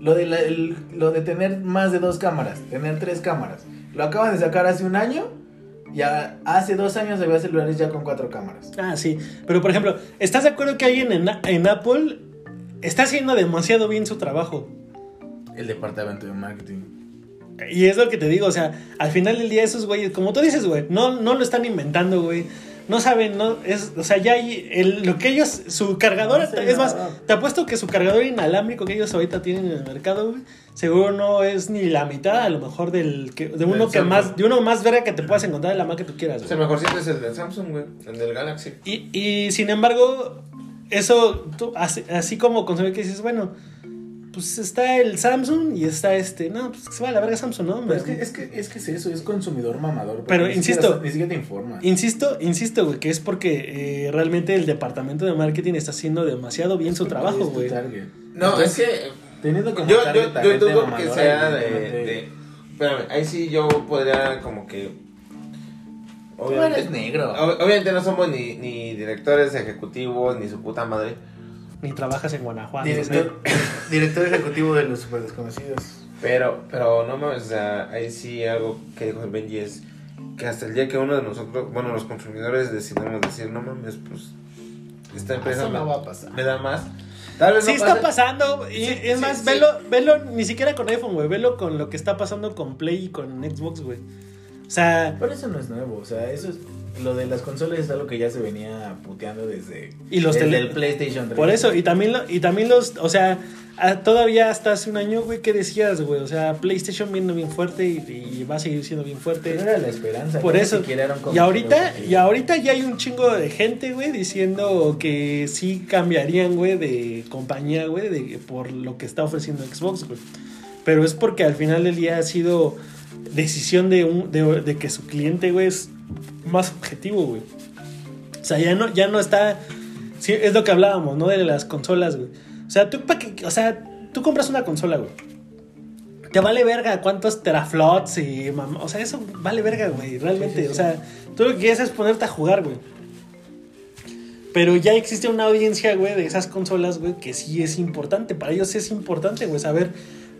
Lo de, la- el- lo de tener más de dos cámaras, tener tres cámaras. Lo acaban de sacar hace un año. Ya hace dos años había celulares ya con cuatro cámaras. Ah, sí. Pero, por ejemplo, ¿estás de acuerdo que alguien en, en Apple está haciendo demasiado bien su trabajo? El departamento de marketing. Y es lo que te digo, o sea, al final del día esos güeyes, como tú dices, güey, no, no lo están inventando, güey. No saben, no, es, o sea, ya hay el- lo que ellos, su cargador, No es más, te apuesto que su cargador inalámbrico que ellos ahorita tienen en el mercado, güey, seguro no es ni la mitad, a lo mejor del, que, de uno Del que Samsung. más, de uno más verga que te puedas encontrar de la marca que tú quieras, O güey. sea, el mejorcito es el del Samsung, güey. El del Galaxy. Y, y sin embargo, eso, tú, así, así como consumir que dices, bueno, pues está el Samsung y está este, no, pues que se va a la verga Samsung, ¿no? Pero es que, es que es que es eso, es consumidor mamador. Pero ni insisto- siquiera- ni siquiera te informas. Insisto, insisto, güey, que es porque eh, realmente el departamento de marketing está haciendo demasiado bien su trabajo, güey. No, Entonces, es que Teniendo como yo, yo, yo dudo que sea de, Espérame, ahí sí yo podría como que... Tú eres negro. ob- obviamente no somos ni, ni directores ejecutivos, ni su puta madre. Ni trabajas en Guanajuato. Director, director ejecutivo de los super desconocidos. Pero, pero no mames, o sea, ahí sí algo que dijo el Benji es que hasta el día que uno de nosotros, bueno, los consumidores decidimos decir, no mames, pues esta empresa Eso me, no va a pasar. me da más. Tal vez Sí no está pase- pasando, y Sí, es sí, más, sí. velo, velo ni siquiera con iPhone, güey, velo con lo que está pasando con Play y con Xbox, güey. O sea, Pero eso no es nuevo, o sea, eso es lo de las consolas es algo que ya se venía puteando desde Y los desde tele- el PlayStation 3. por eso, y también, lo- y también los, o sea, todavía hasta hace un año, güey, ¿qué decías, güey? O sea, PlayStation viene bien fuerte y, y va a seguir siendo bien fuerte. Pero era la esperanza. Por eso. Y ahorita, y ahorita ya hay un chingo de gente, güey, diciendo que sí cambiarían, güey, de compañía, güey, de, por lo que está ofreciendo Xbox, güey. Pero es porque al final del día ha sido decisión de, un, de, de que su cliente, güey, es más objetivo, güey. O sea, ya no, ya no está... sí, es lo que hablábamos, ¿no? De las consolas, güey. O sea, tú, pa' qué- o sea, tú compras una consola, güey. Te vale verga cuántos teraflops y mam- O sea, eso vale verga, güey, realmente. Sí, sí, sí. O sea, tú lo que quieres es ponerte a jugar, güey. Pero ya existe una audiencia, güey, de esas consolas, güey, que sí es importante. Para ellos es importante, güey, saber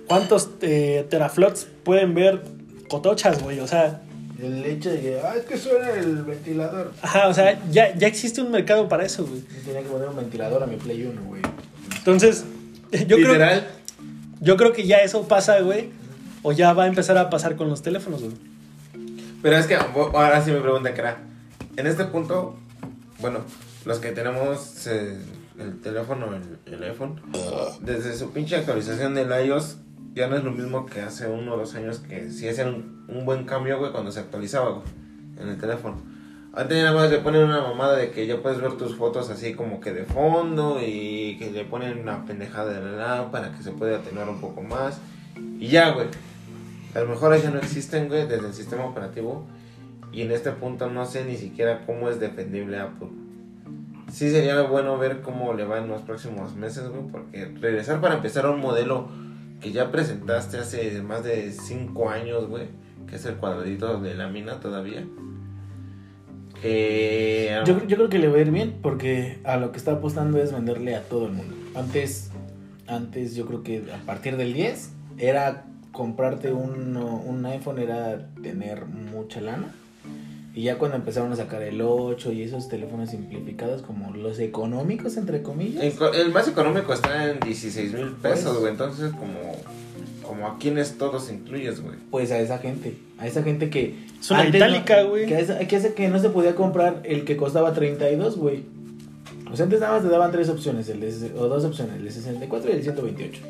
cuántos eh, teraflops pueden ver cotochas, güey. O sea, El hecho de que, ah, es que suena el ventilador. ajá, o sea, ya, ya existe un mercado para eso, güey. Yo tenía que poner un ventilador a mi Play 1, güey. Entonces, yo creo, Literal. yo creo que ya eso pasa, güey. O ya va a empezar a pasar con los teléfonos, güey. Pero es que ahora sí me pregunta, cara. En este punto, bueno, los que tenemos eh, el teléfono, el, el iPhone, desde su pinche actualización del iOS, ya no es lo mismo que hace uno o dos años que sí hacían un, buen cambio, güey, cuando se actualizaba, güey, en el teléfono. Antes ya nada más le ponen una mamada de que ya puedes ver tus fotos así como que de fondo y que le ponen una pendejada de la lámpara que se puede atenuar un poco más. Y ya, güey. A lo mejor ya no existen, güey, desde el sistema operativo. Y en este punto no sé ni siquiera cómo es defendible Apple. Sí sería bueno ver cómo le va en los próximos meses, güey, porque regresar para empezar a un modelo que ya presentaste hace más de 5 años, güey, que es el cuadradito de lámina todavía. Que... Yo, yo creo que le va a ir bien porque a lo que está apostando es venderle a todo el mundo. Antes, antes yo creo que a partir del 10 era comprarte un, un iPhone, era tener mucha lana. Y ya cuando empezaron a sacar el 8 y esos teléfonos simplificados como los económicos, entre comillas. El, el más económico está en 16 mil pesos, Pues. güey, entonces como... como a quiénes todos incluyes, güey. Pues a esa gente. A esa gente que. Es una itálica, no- güey. Que, esa- que hace que no se podía comprar el que costaba 32, güey. O sea, antes nada más te daban tres opciones, el de- o dos opciones, el de 64 y el 128.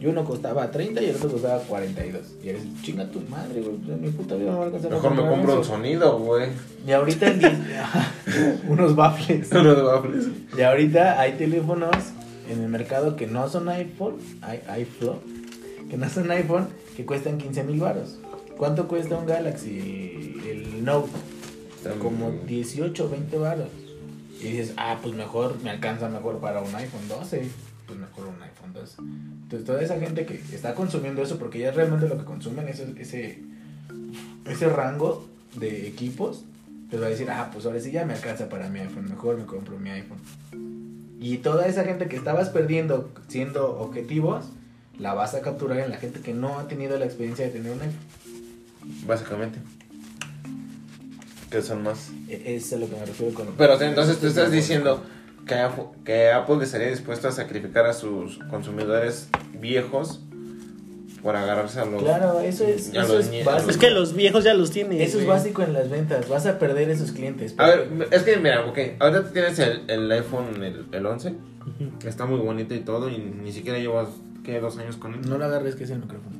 Y uno costaba 30 y el otro costaba 42. Y eres, chinga tu madre, güey. pues, mi puta vida no va a alcanzar Mejor me compro un eso". sonido, güey. Y ahorita en 10 unos baffles. Unos waffles. Y ahorita hay teléfonos en el mercado que no son iPhone, hay iPhone, que no son iPhone, que cuestan 15 mil baros. ¿Cuánto cuesta un Galaxy, el Note? Como 18 o 20 baros. Y dices, ah, pues mejor me alcanza mejor para un iPhone 12. Pues mejor un iPhone 12. Entonces toda esa gente que está consumiendo eso, porque ya realmente lo que consumen es ese, ese rango de equipos, pues va a decir, ah, pues ahora sí ya me alcanza para mi iPhone, mejor me compro mi iPhone. Y toda esa gente que estabas perdiendo siendo objetivos, la vas a capturar en la gente que no ha tenido la experiencia de tener un iPhone. Básicamente. Que son más. E- Es a lo que me refiero con... Pero entonces tú estás diciendo que, Apple- que Apple estaría dispuesto a sacrificar a sus consumidores viejos por agarrarse a los. Claro, eso es, eso los es básico. Es que los viejos ya los tienen. Eso es básico en las ventas. Vas a perder esos clientes. A ver, es que mira, ok, ahorita tú tienes el, el iPhone, el, el 11, Ujú. está muy bonito y todo, y ni siquiera llevas, ¿qué? Dos años con él. no lo agarres que es el micrófono.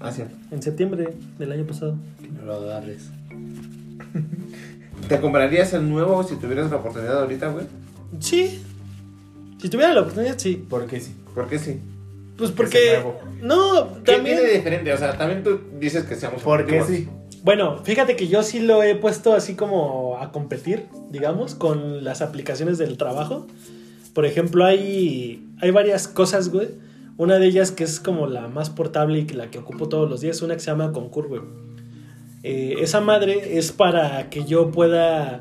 Ah, sí. En septiembre del año pasado. Que no lo agarres. ¿Te comprarías el nuevo si tuvieras la oportunidad ahorita, güey? Sí. Si tuviera la oportunidad, sí. Porque sí. ¿Por qué sí? Pues Porque. No, ¿Qué también. tiene de diferente? O sea, también tú dices que seamos Porque objetivos. sí. Bueno, fíjate que yo sí lo he puesto así como a competir, digamos, con las aplicaciones del trabajo. Por ejemplo, hay, hay varias cosas, güey. Una de ellas que es como la más portable y la que ocupo todos los días, una que se llama Concur, güey. Eh, esa madre es para que yo pueda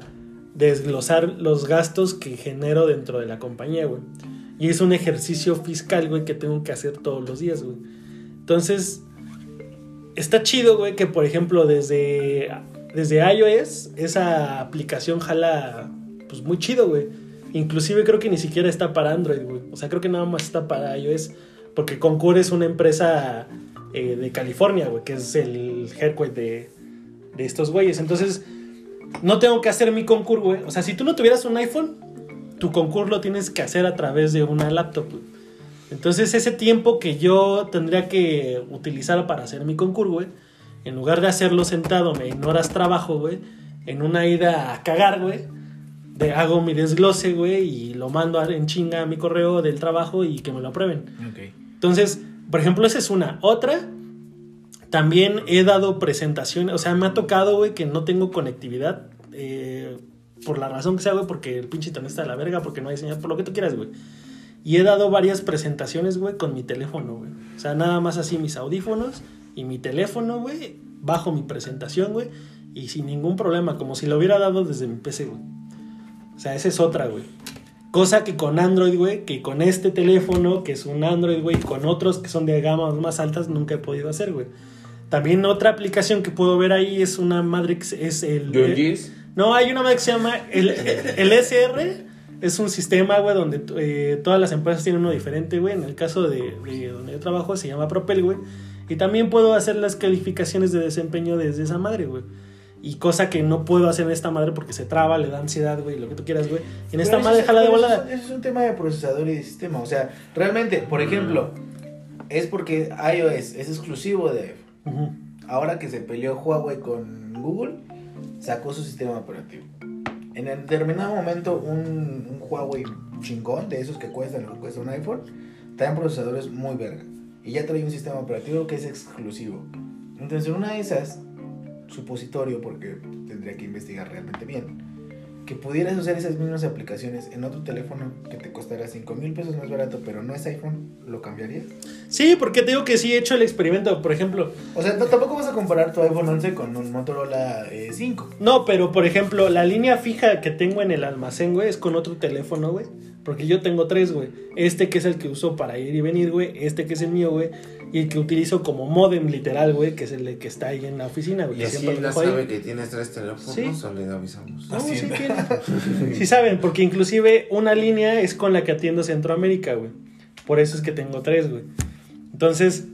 desglosar los gastos que genero dentro de la compañía, güey. Y es un ejercicio fiscal, güey, que tengo que hacer todos los días, güey. Entonces, está chido, güey, que por ejemplo desde, desde iOS esa aplicación jala pues muy chido, güey. Inclusive creo que ni siquiera está para Android, güey. O sea, creo que nada más está para iOS. Porque Concur es una empresa eh, de California, güey, que es el headquarter de, de estos güeyes. Entonces, no tengo que hacer mi Concur, güey. O sea, si tú no tuvieras un iPhone, tu Concur lo tienes que hacer a través de una laptop. Entonces ese tiempo que yo tendría que utilizar para hacer mi concurso, güey, en lugar de hacerlo sentado en horas trabajo, güey, en una ida a cagar, güey, de, hago mi desglose, güey, y lo mando en chinga a mi correo del trabajo y que me lo aprueben. Ok. Entonces, por ejemplo, esa es una. Otra, también he dado presentaciones, o sea, me ha tocado, güey, que no tengo conectividad, eh, por la razón que sea, güey, porque el pinche internet está de la verga, porque no hay señal, por lo que tú quieras, güey. Y he dado varias presentaciones, güey, con mi teléfono, güey. O sea, nada más así mis audífonos y mi teléfono, güey, bajo mi presentación, güey, y sin ningún problema, como si lo hubiera dado desde mi PC, güey. O sea, esa es otra, güey. Cosa que con Android, güey, que con este teléfono, que es un Android, güey, con otros que son de gamas más altas, nunca he podido hacer, güey. También otra aplicación que puedo ver ahí es una madre que es el... Yungis. No, hay una madre que se llama el, el SR. Es un sistema, güey, donde eh, todas las empresas tienen uno diferente, güey. En el caso de, de donde yo trabajo se llama Propel, güey. Y también puedo hacer las calificaciones de desempeño desde esa madre, güey. Y cosa que no puedo hacer en esta madre porque se traba, le da ansiedad, güey, lo que tú quieras, güey. Y en esta Pero madre es- jala de volada. es- Eso es un tema de procesador y de sistema. O sea, realmente, por ejemplo, es porque iOS es exclusivo de iPhone. Ujú. Ahora que se peleó Huawei con Google, sacó su sistema operativo. En determinado momento, un, un Huawei chingón, de esos que cuestan lo que cuesta un iPhone, traen procesadores muy verga. Y ya trae un sistema operativo que es exclusivo. Entonces, en una de esas, supositorio, porque tendría que investigar realmente bien, que pudieras usar esas mismas aplicaciones en otro teléfono que te costará 5 mil pesos más barato, pero no es iPhone, ¿lo cambiarías? Sí, porque te digo que sí he hecho el experimento, por ejemplo. O sea, no- tampoco vas a comparar tu iPhone 11 con un Motorola eh, 5. No, pero por ejemplo, la línea fija que tengo en el almacén, güey, es con otro teléfono, güey. Porque yo tengo tres, güey. Este que es el que uso para ir y venir, güey. Este que es el mío, güey. Y el que utilizo como modem literal, güey, que es el que está ahí en la oficina, güey. Y lo la dejo ahí. sabe que tienes tres teléfonos Sí. o le avisamos. No, sí Hacienda. tiene. Sí saben, porque inclusive una línea es con la que atiendo Centroamérica, güey. Por eso es que tengo tres, güey. Entonces,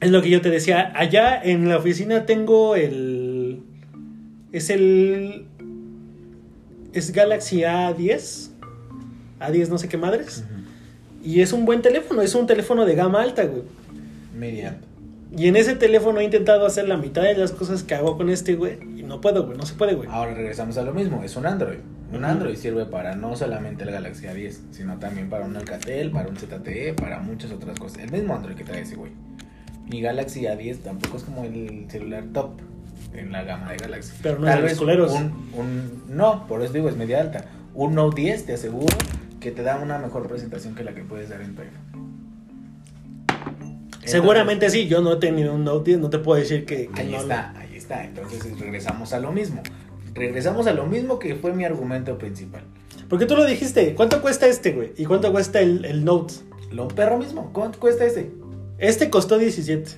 Es lo que yo te decía. Allá en la oficina tengo el. Es el. Es Galaxy A10. A10, no sé qué madres. Y es un buen teléfono. Es un teléfono de gama alta, güey. Median. Y en ese teléfono he intentado hacer la mitad de las cosas que hago con este, güey. Y no puedo, güey. No se puede, güey. Ahora regresamos a lo mismo, es un Android. Un Ujú. Android sirve para no solamente el Galaxy A10, sino también para un Alcatel, para un ZTE, para muchas otras cosas. El mismo Android que trae ese güey. Mi Galaxy A10 tampoco es como el celular top en la gama de Galaxy. Pero no los culeros. un, un- no, por eso digo, es media alta. Un Note 10 te aseguro que te da una mejor presentación que la que puedes dar en tu iPhone. Seguramente sí. Yo no he tenido un Note 10. No te puedo decir que, que Ahí no. está, ahí está. Entonces regresamos a lo mismo. Regresamos a lo mismo que fue mi argumento principal. Porque tú lo dijiste. ¿Cuánto cuesta este, güey? ¿Y cuánto cuesta el, el Note? Lo perro mismo. ¿Cuánto cuesta ese? Este costó 17.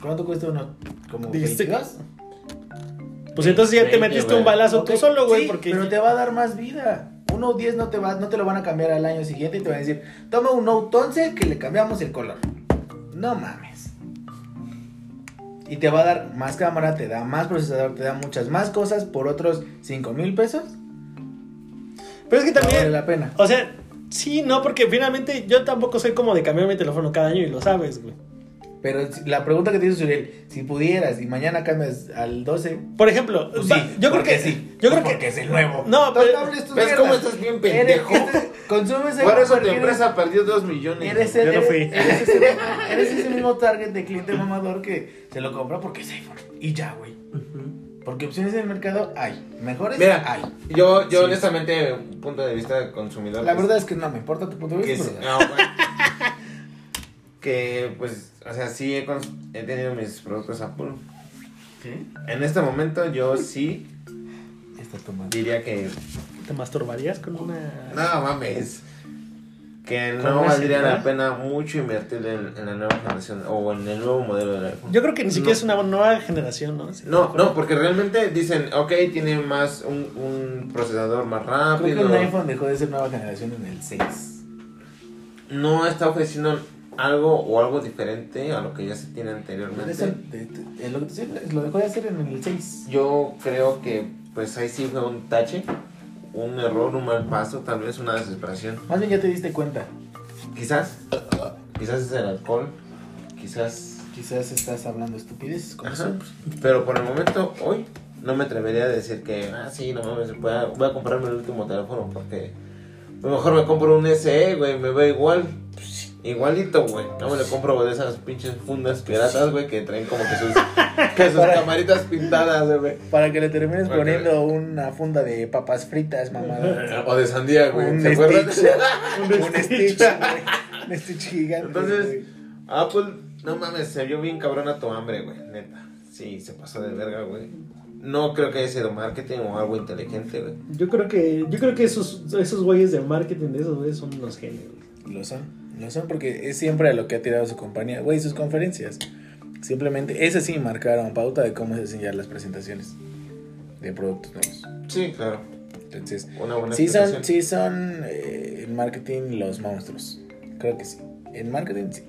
¿Cuánto cuesta uno? ¿Como Dijiste- 22? Pues entonces ya te 20, metiste güey. un balazo Ok, tú solo, güey. sí, porque pero te va a dar más vida. Uno 10 no te va, no te lo van a cambiar al año siguiente y te van a decir, toma un Note 11 que le cambiamos el color. No mames. Y te va a dar más cámara, te da más procesador, te da muchas más cosas por otros 5 mil pesos. Pero es que No también. vale la pena. O sea, sí, no, porque finalmente yo tampoco soy como de cambiar mi teléfono cada año y lo sabes, güey. Pero la pregunta que te hizo Suriel, si pudieras y mañana cambias al 12, Por ejemplo, pues sí, yo creo que sí. Yo creo porque que es el nuevo. No, pero- no ¿Ves mierdas. cómo estás bien pendejo? este- consumes Por eso tu eres- empresa perdió 2 millones. Eres, Yo el, no eres, fui. eres ese, eres ese mismo target de cliente mamador que se lo compra porque es iPhone. Y ya, güey. Porque opciones en el mercado hay. Mejores Mira, hay. Yo, yo Sí. honestamente, punto de vista de consumidor. La pues, verdad es que no me importa tu punto de que, vista. pero- no, bueno. que pues, o sea, sí he, he tenido mis productos Apple. En este momento yo sí Está tomando. diría que ¿Te masturbarías con una.? no mames. Que ¿Con no una valdría la pena mucho invertir en, en la nueva generación o en el nuevo modelo del iPhone. Yo creo que ni siquiera No. es una nueva generación, ¿no? No, no, porque realmente dicen, ok, tiene más un, un procesador más Creo rápido. que un iPhone dejó de ser nueva generación en el 6. No está ofreciendo algo o algo diferente a lo que ya se tiene anteriormente. Eso, lo lo dejó de hacer en el 6. Yo creo que pues ahí sí fue un tache, un error, un mal paso, tal vez una desesperación. Más bien ya te diste cuenta. Quizás, quizás es el alcohol, quizás... Quizás estás hablando estupideces como Ajá. Pero por el momento, hoy, no me atrevería a decir que, ah, sí, no mames, voy a, voy a comprarme el último teléfono porque lo mejor me compro un SE, güey, me ve igual. Igualito, güey. No me le compro de esas pinches fundas piratas, güey, que traen como que sus, que sus camaritas pintadas, güey. Para que le termines Para que- poniendo una funda de papas fritas, mamá. O de sandía, güey. Un ¿Se acuerdan? Stitch. un Stitch, güey. Un Stitch gigante. Entonces, güey. Apple, no mames, se vio bien cabrona tu hambre, güey, neta. Sí, se pasó de verga, güey. No creo que haya sido marketing o algo inteligente, güey. Yo creo que, yo creo que esos, esos güeyes de marketing de esos güeyes son unos genios. güey. Lo son, lo son porque es siempre a lo que ha tirado su compañía. Güey, sus conferencias. Simplemente, ese sí marcaron pauta de cómo se hacen ya las presentaciones de productos nuevos. Sí, claro. Entonces, Una buena sí son, sí son eh, en marketing los monstruos. Creo que sí. En marketing sí.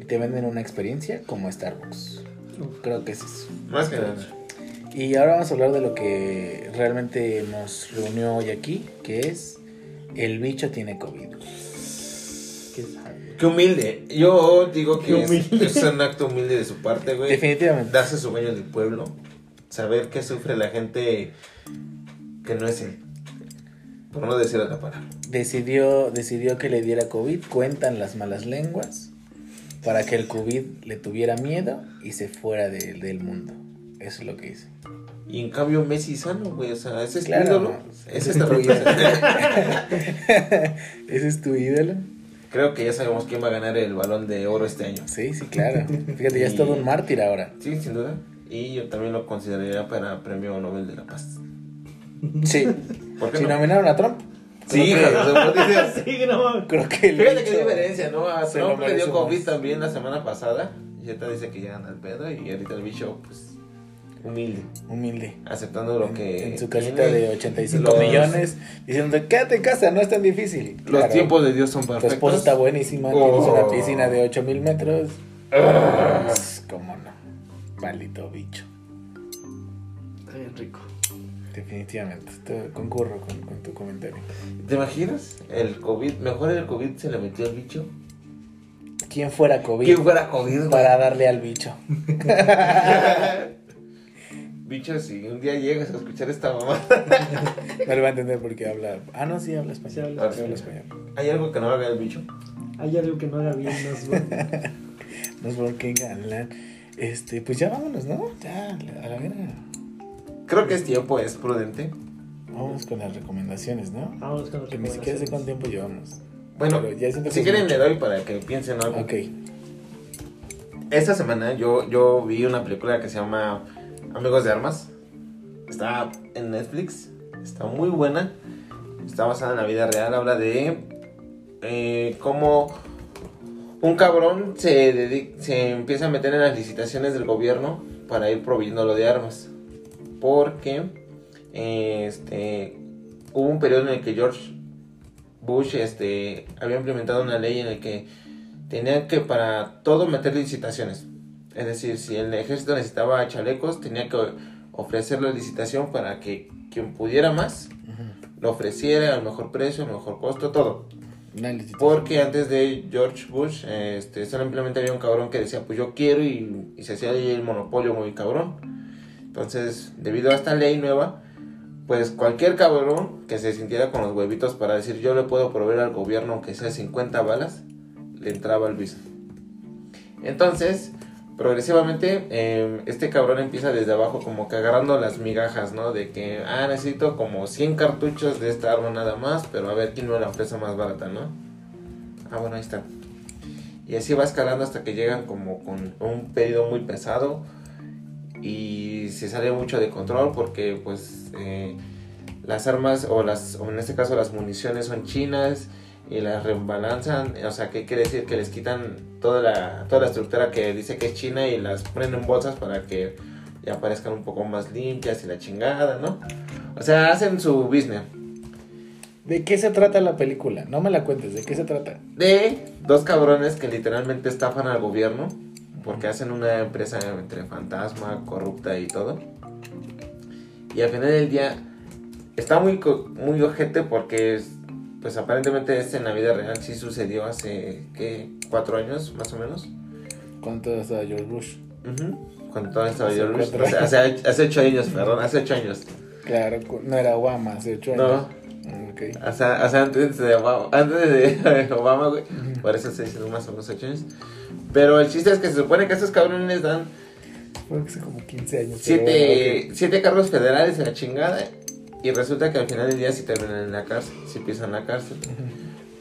Y te venden una experiencia como Starbucks. Creo que es eso. Más que nada. Y ahora vamos a hablar de lo que realmente nos reunió hoy aquí, que es el bicho tiene COVID. ¿Qué? Qué humilde. Yo digo Qué que es, humilde. es un acto humilde de su parte, güey. Definitivamente. Darse su baño del pueblo. Saber que sufre la gente que no es él. Por no decir otra palabra. Decidió, decidió que le diera COVID, cuentan las malas lenguas, para que el COVID le tuviera miedo y se fuera de- del mundo. Eso es lo que hice. Y en cambio Messi sano, güey. O sea, ese es Claro, tu ídolo. ese Ese es tu tu ¿Ese es tu ídolo? Creo que ya sabemos quién va a ganar el balón de oro este año. Sí, sí, claro. Fíjate, ya es todo un mártir ahora. Sí, sin duda. Y yo también lo consideraría para premio Nobel de la Paz. Sí. ¿Por qué Si no? nominaron a Trump. Sí, creo que-. Sí, no. Creo que Fíjate qué diferencia, ¿no? A Trump le dio COVID más. también la semana pasada. Y ahorita dice que ya anda el pedo. Y ahorita el bicho, pues, humilde. Humilde. Aceptando lo En- que. en su casita tiene. de 85 Los- millones, diciendo, quédate en casa, no es tan difícil. Los Claro. tiempos de Dios son Tu perfectos. esposa está buenísima, Oh. tienes una piscina de 8 mil metros. ¿Cómo no? Maldito bicho. Está bien rico. Definitivamente. Te- concurro con, con tu comentario. ¿Te imaginas? El COVID, mejor el COVID se le metió el bicho. ¿Quién fuera COVID ¿Quién fuera COVID? para darle al bicho? Bicho, si un día llegas a escuchar esta mamá, No le va a entender porque habla. Ah, no, sí habla español. Sí habla Sí habla español. ¿hay algo que no haga el bicho? Hay algo que no haga bien, no es bueno. No es porque galán. Este, pues ya vámonos, ¿no? Ya, a la vera. Creo que es tiempo, es prudente. Vamos con las recomendaciones, ¿no? Vámonos con las Que ni siquiera sé cuánto tiempo llevamos. Bueno, ya siento que si quieren mucho. le doy para que piensen algo. Ok. Esta semana yo, yo vi una película que se llama Amigos de Armas. Está en Netflix. Está muy buena. Está basada en la vida real. Habla de eh, cómo un cabrón se, dedi- se empieza a meter en las licitaciones del gobierno para ir proveyéndolo de armas. Porque este, hubo un periodo en el que George Bush este, había implementado una ley en la que tenían que para todo meter licitaciones. Es decir, si el ejército necesitaba chalecos, tenía que ofrecer la licitación para que quien pudiera más lo ofreciera al mejor precio, al mejor costo, todo. Porque antes de George Bush, este, solamente había un cabrón que decía, pues yo quiero y, y se hacía ahí el monopolio muy cabrón. Entonces, debido a esta ley nueva, pues cualquier cabrón que se sintiera con los huevitos para decir yo le puedo proveer al gobierno aunque sea 50 balas, le entraba el visa. Entonces, progresivamente, eh, este cabrón empieza desde abajo como que agarrando las migajas, ¿no? De que, ah, necesito como 100 cartuchos de esta arma nada más, pero a ver quién me la ofrece más barata, ¿no? Ah, bueno, ahí está. Y así va escalando hasta que llegan como con un pedido muy pesado y se sale mucho de control porque pues eh, las armas o las o en este caso las municiones son chinas y las rebalanzan, o sea, ¿qué quiere decir? Que les quitan toda la, toda la estructura que dice que es china y las ponen en bolsas para que ya parezcan un poco más limpias y la chingada, ¿no? O sea, hacen su business. ¿De qué se trata la película? No me la cuentes, ¿de qué se trata? de dos cabrones que literalmente estafan al gobierno porque hacen una empresa entre fantasma, corrupta y todo. Y al final del día está muy muy ojete porque es- pues aparentemente este en la vida real sí sucedió hace ¿qué? cuatro años más o menos. ¿Cuánto estaba George Bush? Ujú. Cuando todavía estaba Hace George Bush. sea, hace, hace ocho años, perdón, hace ocho años. Claro, no era Obama, hace ocho No. años. Mm, Ok. O sea, o sea, antes de Obama, antes de Obama, güey. Por eso se dice más o menos ocho años. Pero el chiste es que se supone que estos cabrones dan Fue hace como 15 años. siete, bueno, siete cargos federales en la chingada. Y resulta que al final del día sí terminan en la cárcel, sí pisan la cárcel.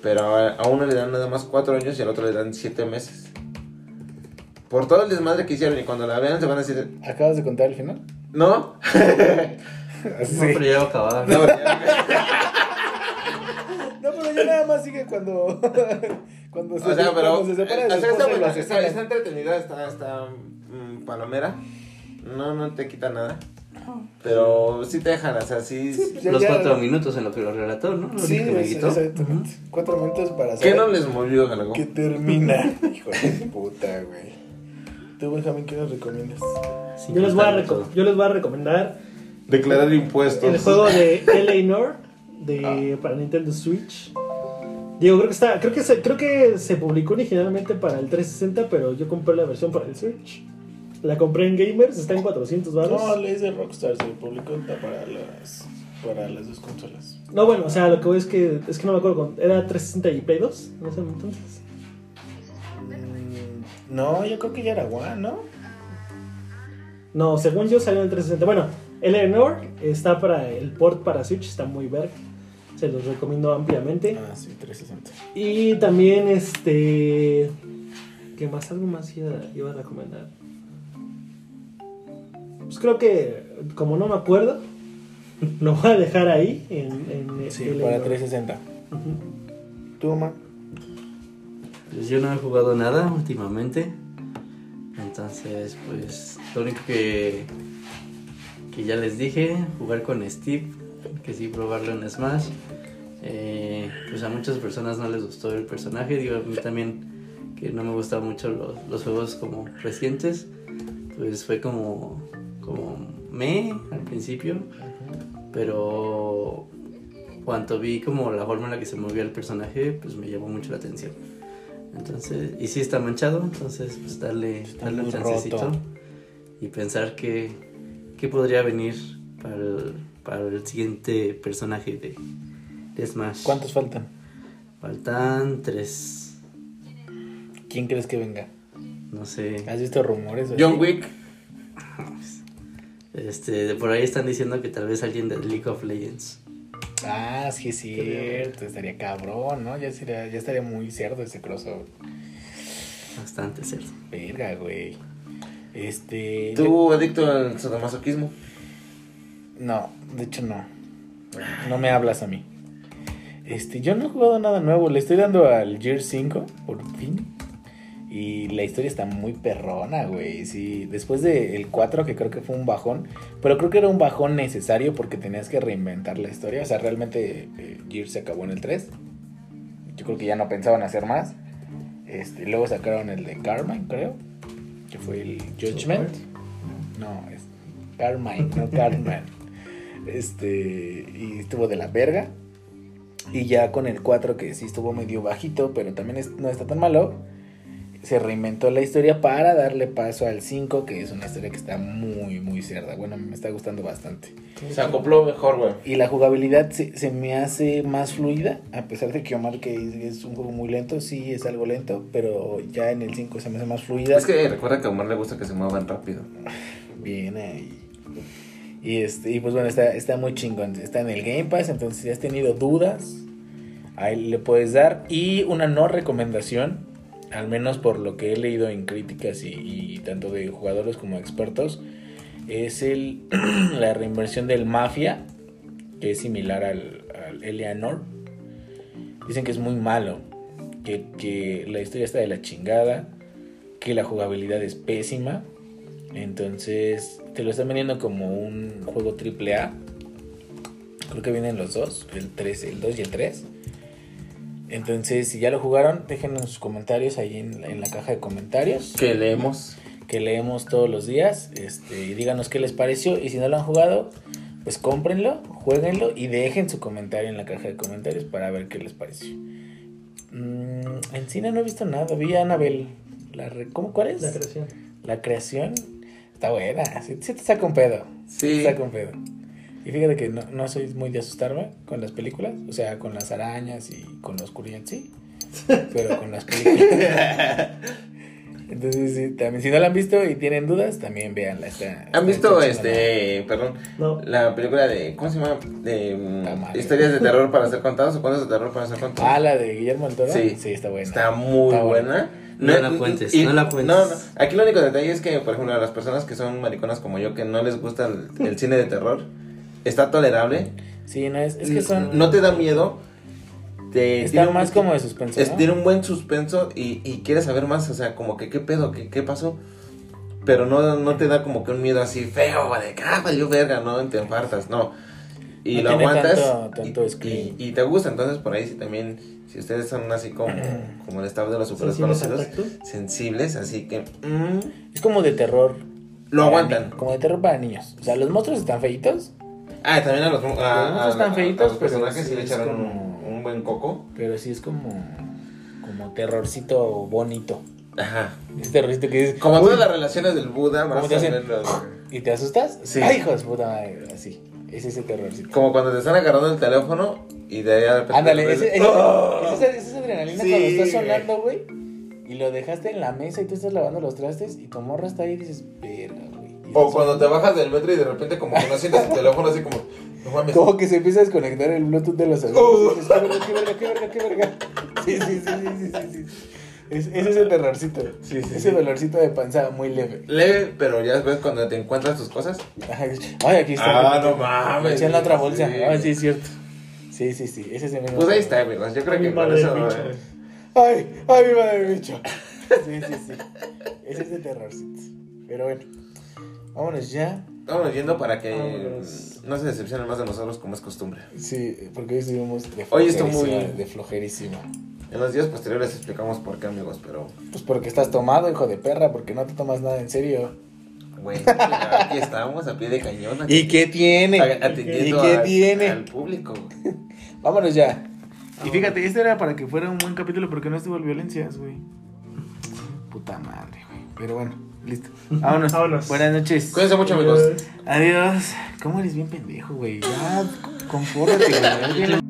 Pero a, a uno le dan nada más cuatro años y al otro le dan siete meses. Por todo el desmadre que hicieron y cuando la vean se van a decir, ¿Acabas de contar el final? ¿no? Sí. No, pero ya acabar. No, ya- No, pero ya nada más sigue cuando. cuando se, o sea, pero. cuando se separa de o sea, está, lo está entretenida, está, está mm, palomera. No, no te quita nada. Pero sí te dejan, o sea, sí. Sí, pues ya- Los ya- cuatro minutos en lo que lo relató, ¿no? Lo Sí, único que me es- quitó. exactamente. Cuatro minutos para ¿Qué saber no les movió algo? que termina. Hijo de puta, güey. Tú, Benjamín, ¿qué nos recomiendas? Yo les, voy a contarlo reco- todo. yo les voy a recomendar Declarar impuestos. el juego de Eleanor de, para Nintendo Switch. Digo, creo que está, creo que se, creo que se publicó originalmente para el 360, pero yo compré la versión para el Switch. La compré en Gamers, está en 400 baros. No, le hice Rockstar, se publicó para las, para las dos consolas. No, bueno, o sea, lo que voy es que es que no me acuerdo era 360 y Play 2 en ese entonces. Mm, No, yo creo que ya era One, ¿no? No, según yo salió en 360. Bueno, Eleanor está para el port para Switch, está muy verga. Se los recomiendo ampliamente. Ah, sí, 360. Y también este. ¿Qué más? Algo más iba, iba a recomendar. Pues creo que, como no me acuerdo, lo voy a dejar ahí en, en Sí, Eleanor. para 360. Ujú. ¿Tú, Omar? Pues yo no he jugado nada últimamente. Entonces, pues lo único que, que ya les dije, jugar con Steve, que sí probarlo en Smash. Eh, pues a muchas personas no les gustó el personaje, digo a mí también, que no me gustaban mucho los, los juegos como recientes, pues fue como, como me al principio, pero cuando vi como la forma en la que se movía el personaje, pues me llamó mucho la atención. Entonces, y sí está manchado, entonces pues darle, Está darle un chancecito roto. y pensar que, que podría venir para el, para el siguiente personaje de, de Smash. ¿Cuántos faltan? Faltan tres, ¿Quién crees que venga? no sé. ¿Has visto rumores? John? Wick. Este, por ahí están diciendo que tal vez alguien de League of Legends. Ah, sí es cierto, estaría cabrón, ¿no? Ya, sería, ya estaría muy cerdo ese crossover. Bastante cierto. Verga, güey. Este... ¿Tú adicto al sadomasoquismo? No, de hecho no. No me hablas a mí. Este, yo no he jugado nada nuevo. Le estoy dando al Gear 5, por fin. Y la historia está muy perrona, güey. Sí, después del 4, que creo que fue un bajón. Pero creo que era un bajón necesario porque tenías que reinventar la historia. O sea, realmente eh, Gear se acabó en el 3. Yo creo que ya no pensaban hacer más. Este, luego sacaron el de Carmine, creo. Que fue el Judgment. No, es Carmine, no Carmine. Este, y estuvo de la verga. Y ya con el 4, que sí estuvo medio bajito, pero también es- no está tan malo, se reinventó la historia para darle paso al 5, que es una historia que está muy, muy cerda. Bueno, me está gustando bastante. Se acopló mejor, güey. Y la jugabilidad se, se me hace más fluida, a pesar de que Omar que es, es un juego muy lento, sí es algo lento, pero ya en el 5 se me hace más fluida. Es que recuerda que a Omar le gusta que se muevan rápido. Bien ahí. Y, este, y pues bueno, está, está muy chingón. Está en el Game Pass, entonces si has tenido dudas, ahí le puedes dar. Y una no recomendación, al menos por lo que he leído en críticas y, tanto de jugadores como expertos, es el, la reinversión del Mafia, que es similar al, al Eleanor. Dicen que es muy malo, que, que la historia está de la chingada, que la jugabilidad es pésima. Entonces, te lo están vendiendo como un juego triple A. Creo que vienen los dos, el 3, el 2 y el 3. Entonces, si ya lo jugaron, déjenos sus comentarios ahí en, la- en la caja de comentarios Que leemos. que leemos todos los días. Este, y díganos qué les pareció. Y si no lo han jugado, pues cómprenlo, jueguenlo y dejen su comentario en la caja de comentarios para ver qué les pareció. Mm, en cine no he visto nada. Vi a Annabelle. La re- ¿Cómo? ¿Cuál es? La creación. La creación está buena. Sí, sí te saca un pedo. Sí. Te saca un pedo. Y fíjate que no, no soy muy de asustarme con las películas. O sea, con las arañas y con la oscuridad, sí. Pero con las películas. Entonces, sí, también, si no la han visto y tienen dudas, también véanla. Está, ¿Han está visto este, perdón, No. la película de, ¿cómo se llama? De mm, historias de terror para ser contados o cuentos de terror para ser contados? Ah, la de Guillermo del Toro. Sí. Sí, está buena. Está muy Está buena. No la cuentes, no la cuentes. No, no. Aquí el único detalle es que, por ejemplo, a las personas que son mariconas como yo, que no les gusta el, el cine de terror, está tolerable. Sí, no, es, es que son. No te da miedo. Te, Está tiene un- más como de suspenso. es- ¿no? tiene un buen suspenso y, y quieres saber más, o sea, como que qué pedo, qué, qué pasó. Pero no, no te da como que un miedo así feo, de que ah, valió verga, no te enfartas, no. Y No lo aguantas tanto- tanto y, y- y te gusta, entonces por ahí sí también, si ustedes son así como, como el staff de los super ¿Sensibles al desconocidos, tacto? sensibles, así que mm, Es como de terror. lo aguantan. ni- Como de terror para niños. O sea, los monstruos están feitos, Ah, también a los, a, a- feitos, a los pero personajes sí sí le es echaron como- un, un buen coco. pero sí es como. Como terrorcito bonito. Ajá. Es terrorcito que dices. Como todas las relaciones del Buda, ¿Cómo más te o hacen? menos. ¿Y te asustas? Sí. Ay, hijo de su puta madre. Así. Es ese terrorcito. Como cuando te están agarrando el teléfono y de ahí de repente- Ándale, ese, ese- ¡Oh! esa, esa adrenalina Sí, cuando está güey. sonando, güey. Y lo dejaste en la mesa y tú estás lavando los trastes y tu morra está ahí y dices, verga, güey. O cuando te bajas del metro y de repente como que no sientes tu teléfono así como, no mames. Como que se empieza a desconectar el Bluetooth de los Uh. audífonos. "Qué verga, qué verga, qué verga, qué verga". Sí, sí, sí, sí, sí, sí, sí. Es, ese es el terrorcito. Sí, sí, ese sí. dolorcito de panza muy leve. Leve, pero ya ves cuando te encuentras tus cosas. Ay, ay, aquí está. Ah, no mames. En la otra bolsa. Sí. Ay, sí, es cierto. Sí, sí, sí. Ese es el mismo. Pues ahí está, amigos. Yo creo Mi que con madre eso. eh, Ay, ay, mi madre bicho. Sí, sí, sí. Ese es el terrorcito. Pero bueno, vámonos ya. Vámonos yendo para que Vámonos. no se decepcionen más de nosotros como es costumbre. Sí, porque hoy estuvimos de Hoy estuvo flojerísima, muy- De flojerísima. En los días posteriores explicamos por qué, amigos, pero, Pues porque estás tomado, hijo de perra, porque no te tomas nada en serio. güey, aquí estamos a pie de cañón. ¿Y qué tiene? atendiendo ¿Y qué al- tiene? Al público. Vámonos ya. Y fíjate, este era para que fuera un buen capítulo porque no estuvo violencias, güey. Puta madre, güey. Pero bueno, listo. Vámonos. Vámonos. Buenas noches. Cuídense mucho, amigos. Adiós. ¿Cómo eres bien pendejo, güey? Ya, confórtate, güey.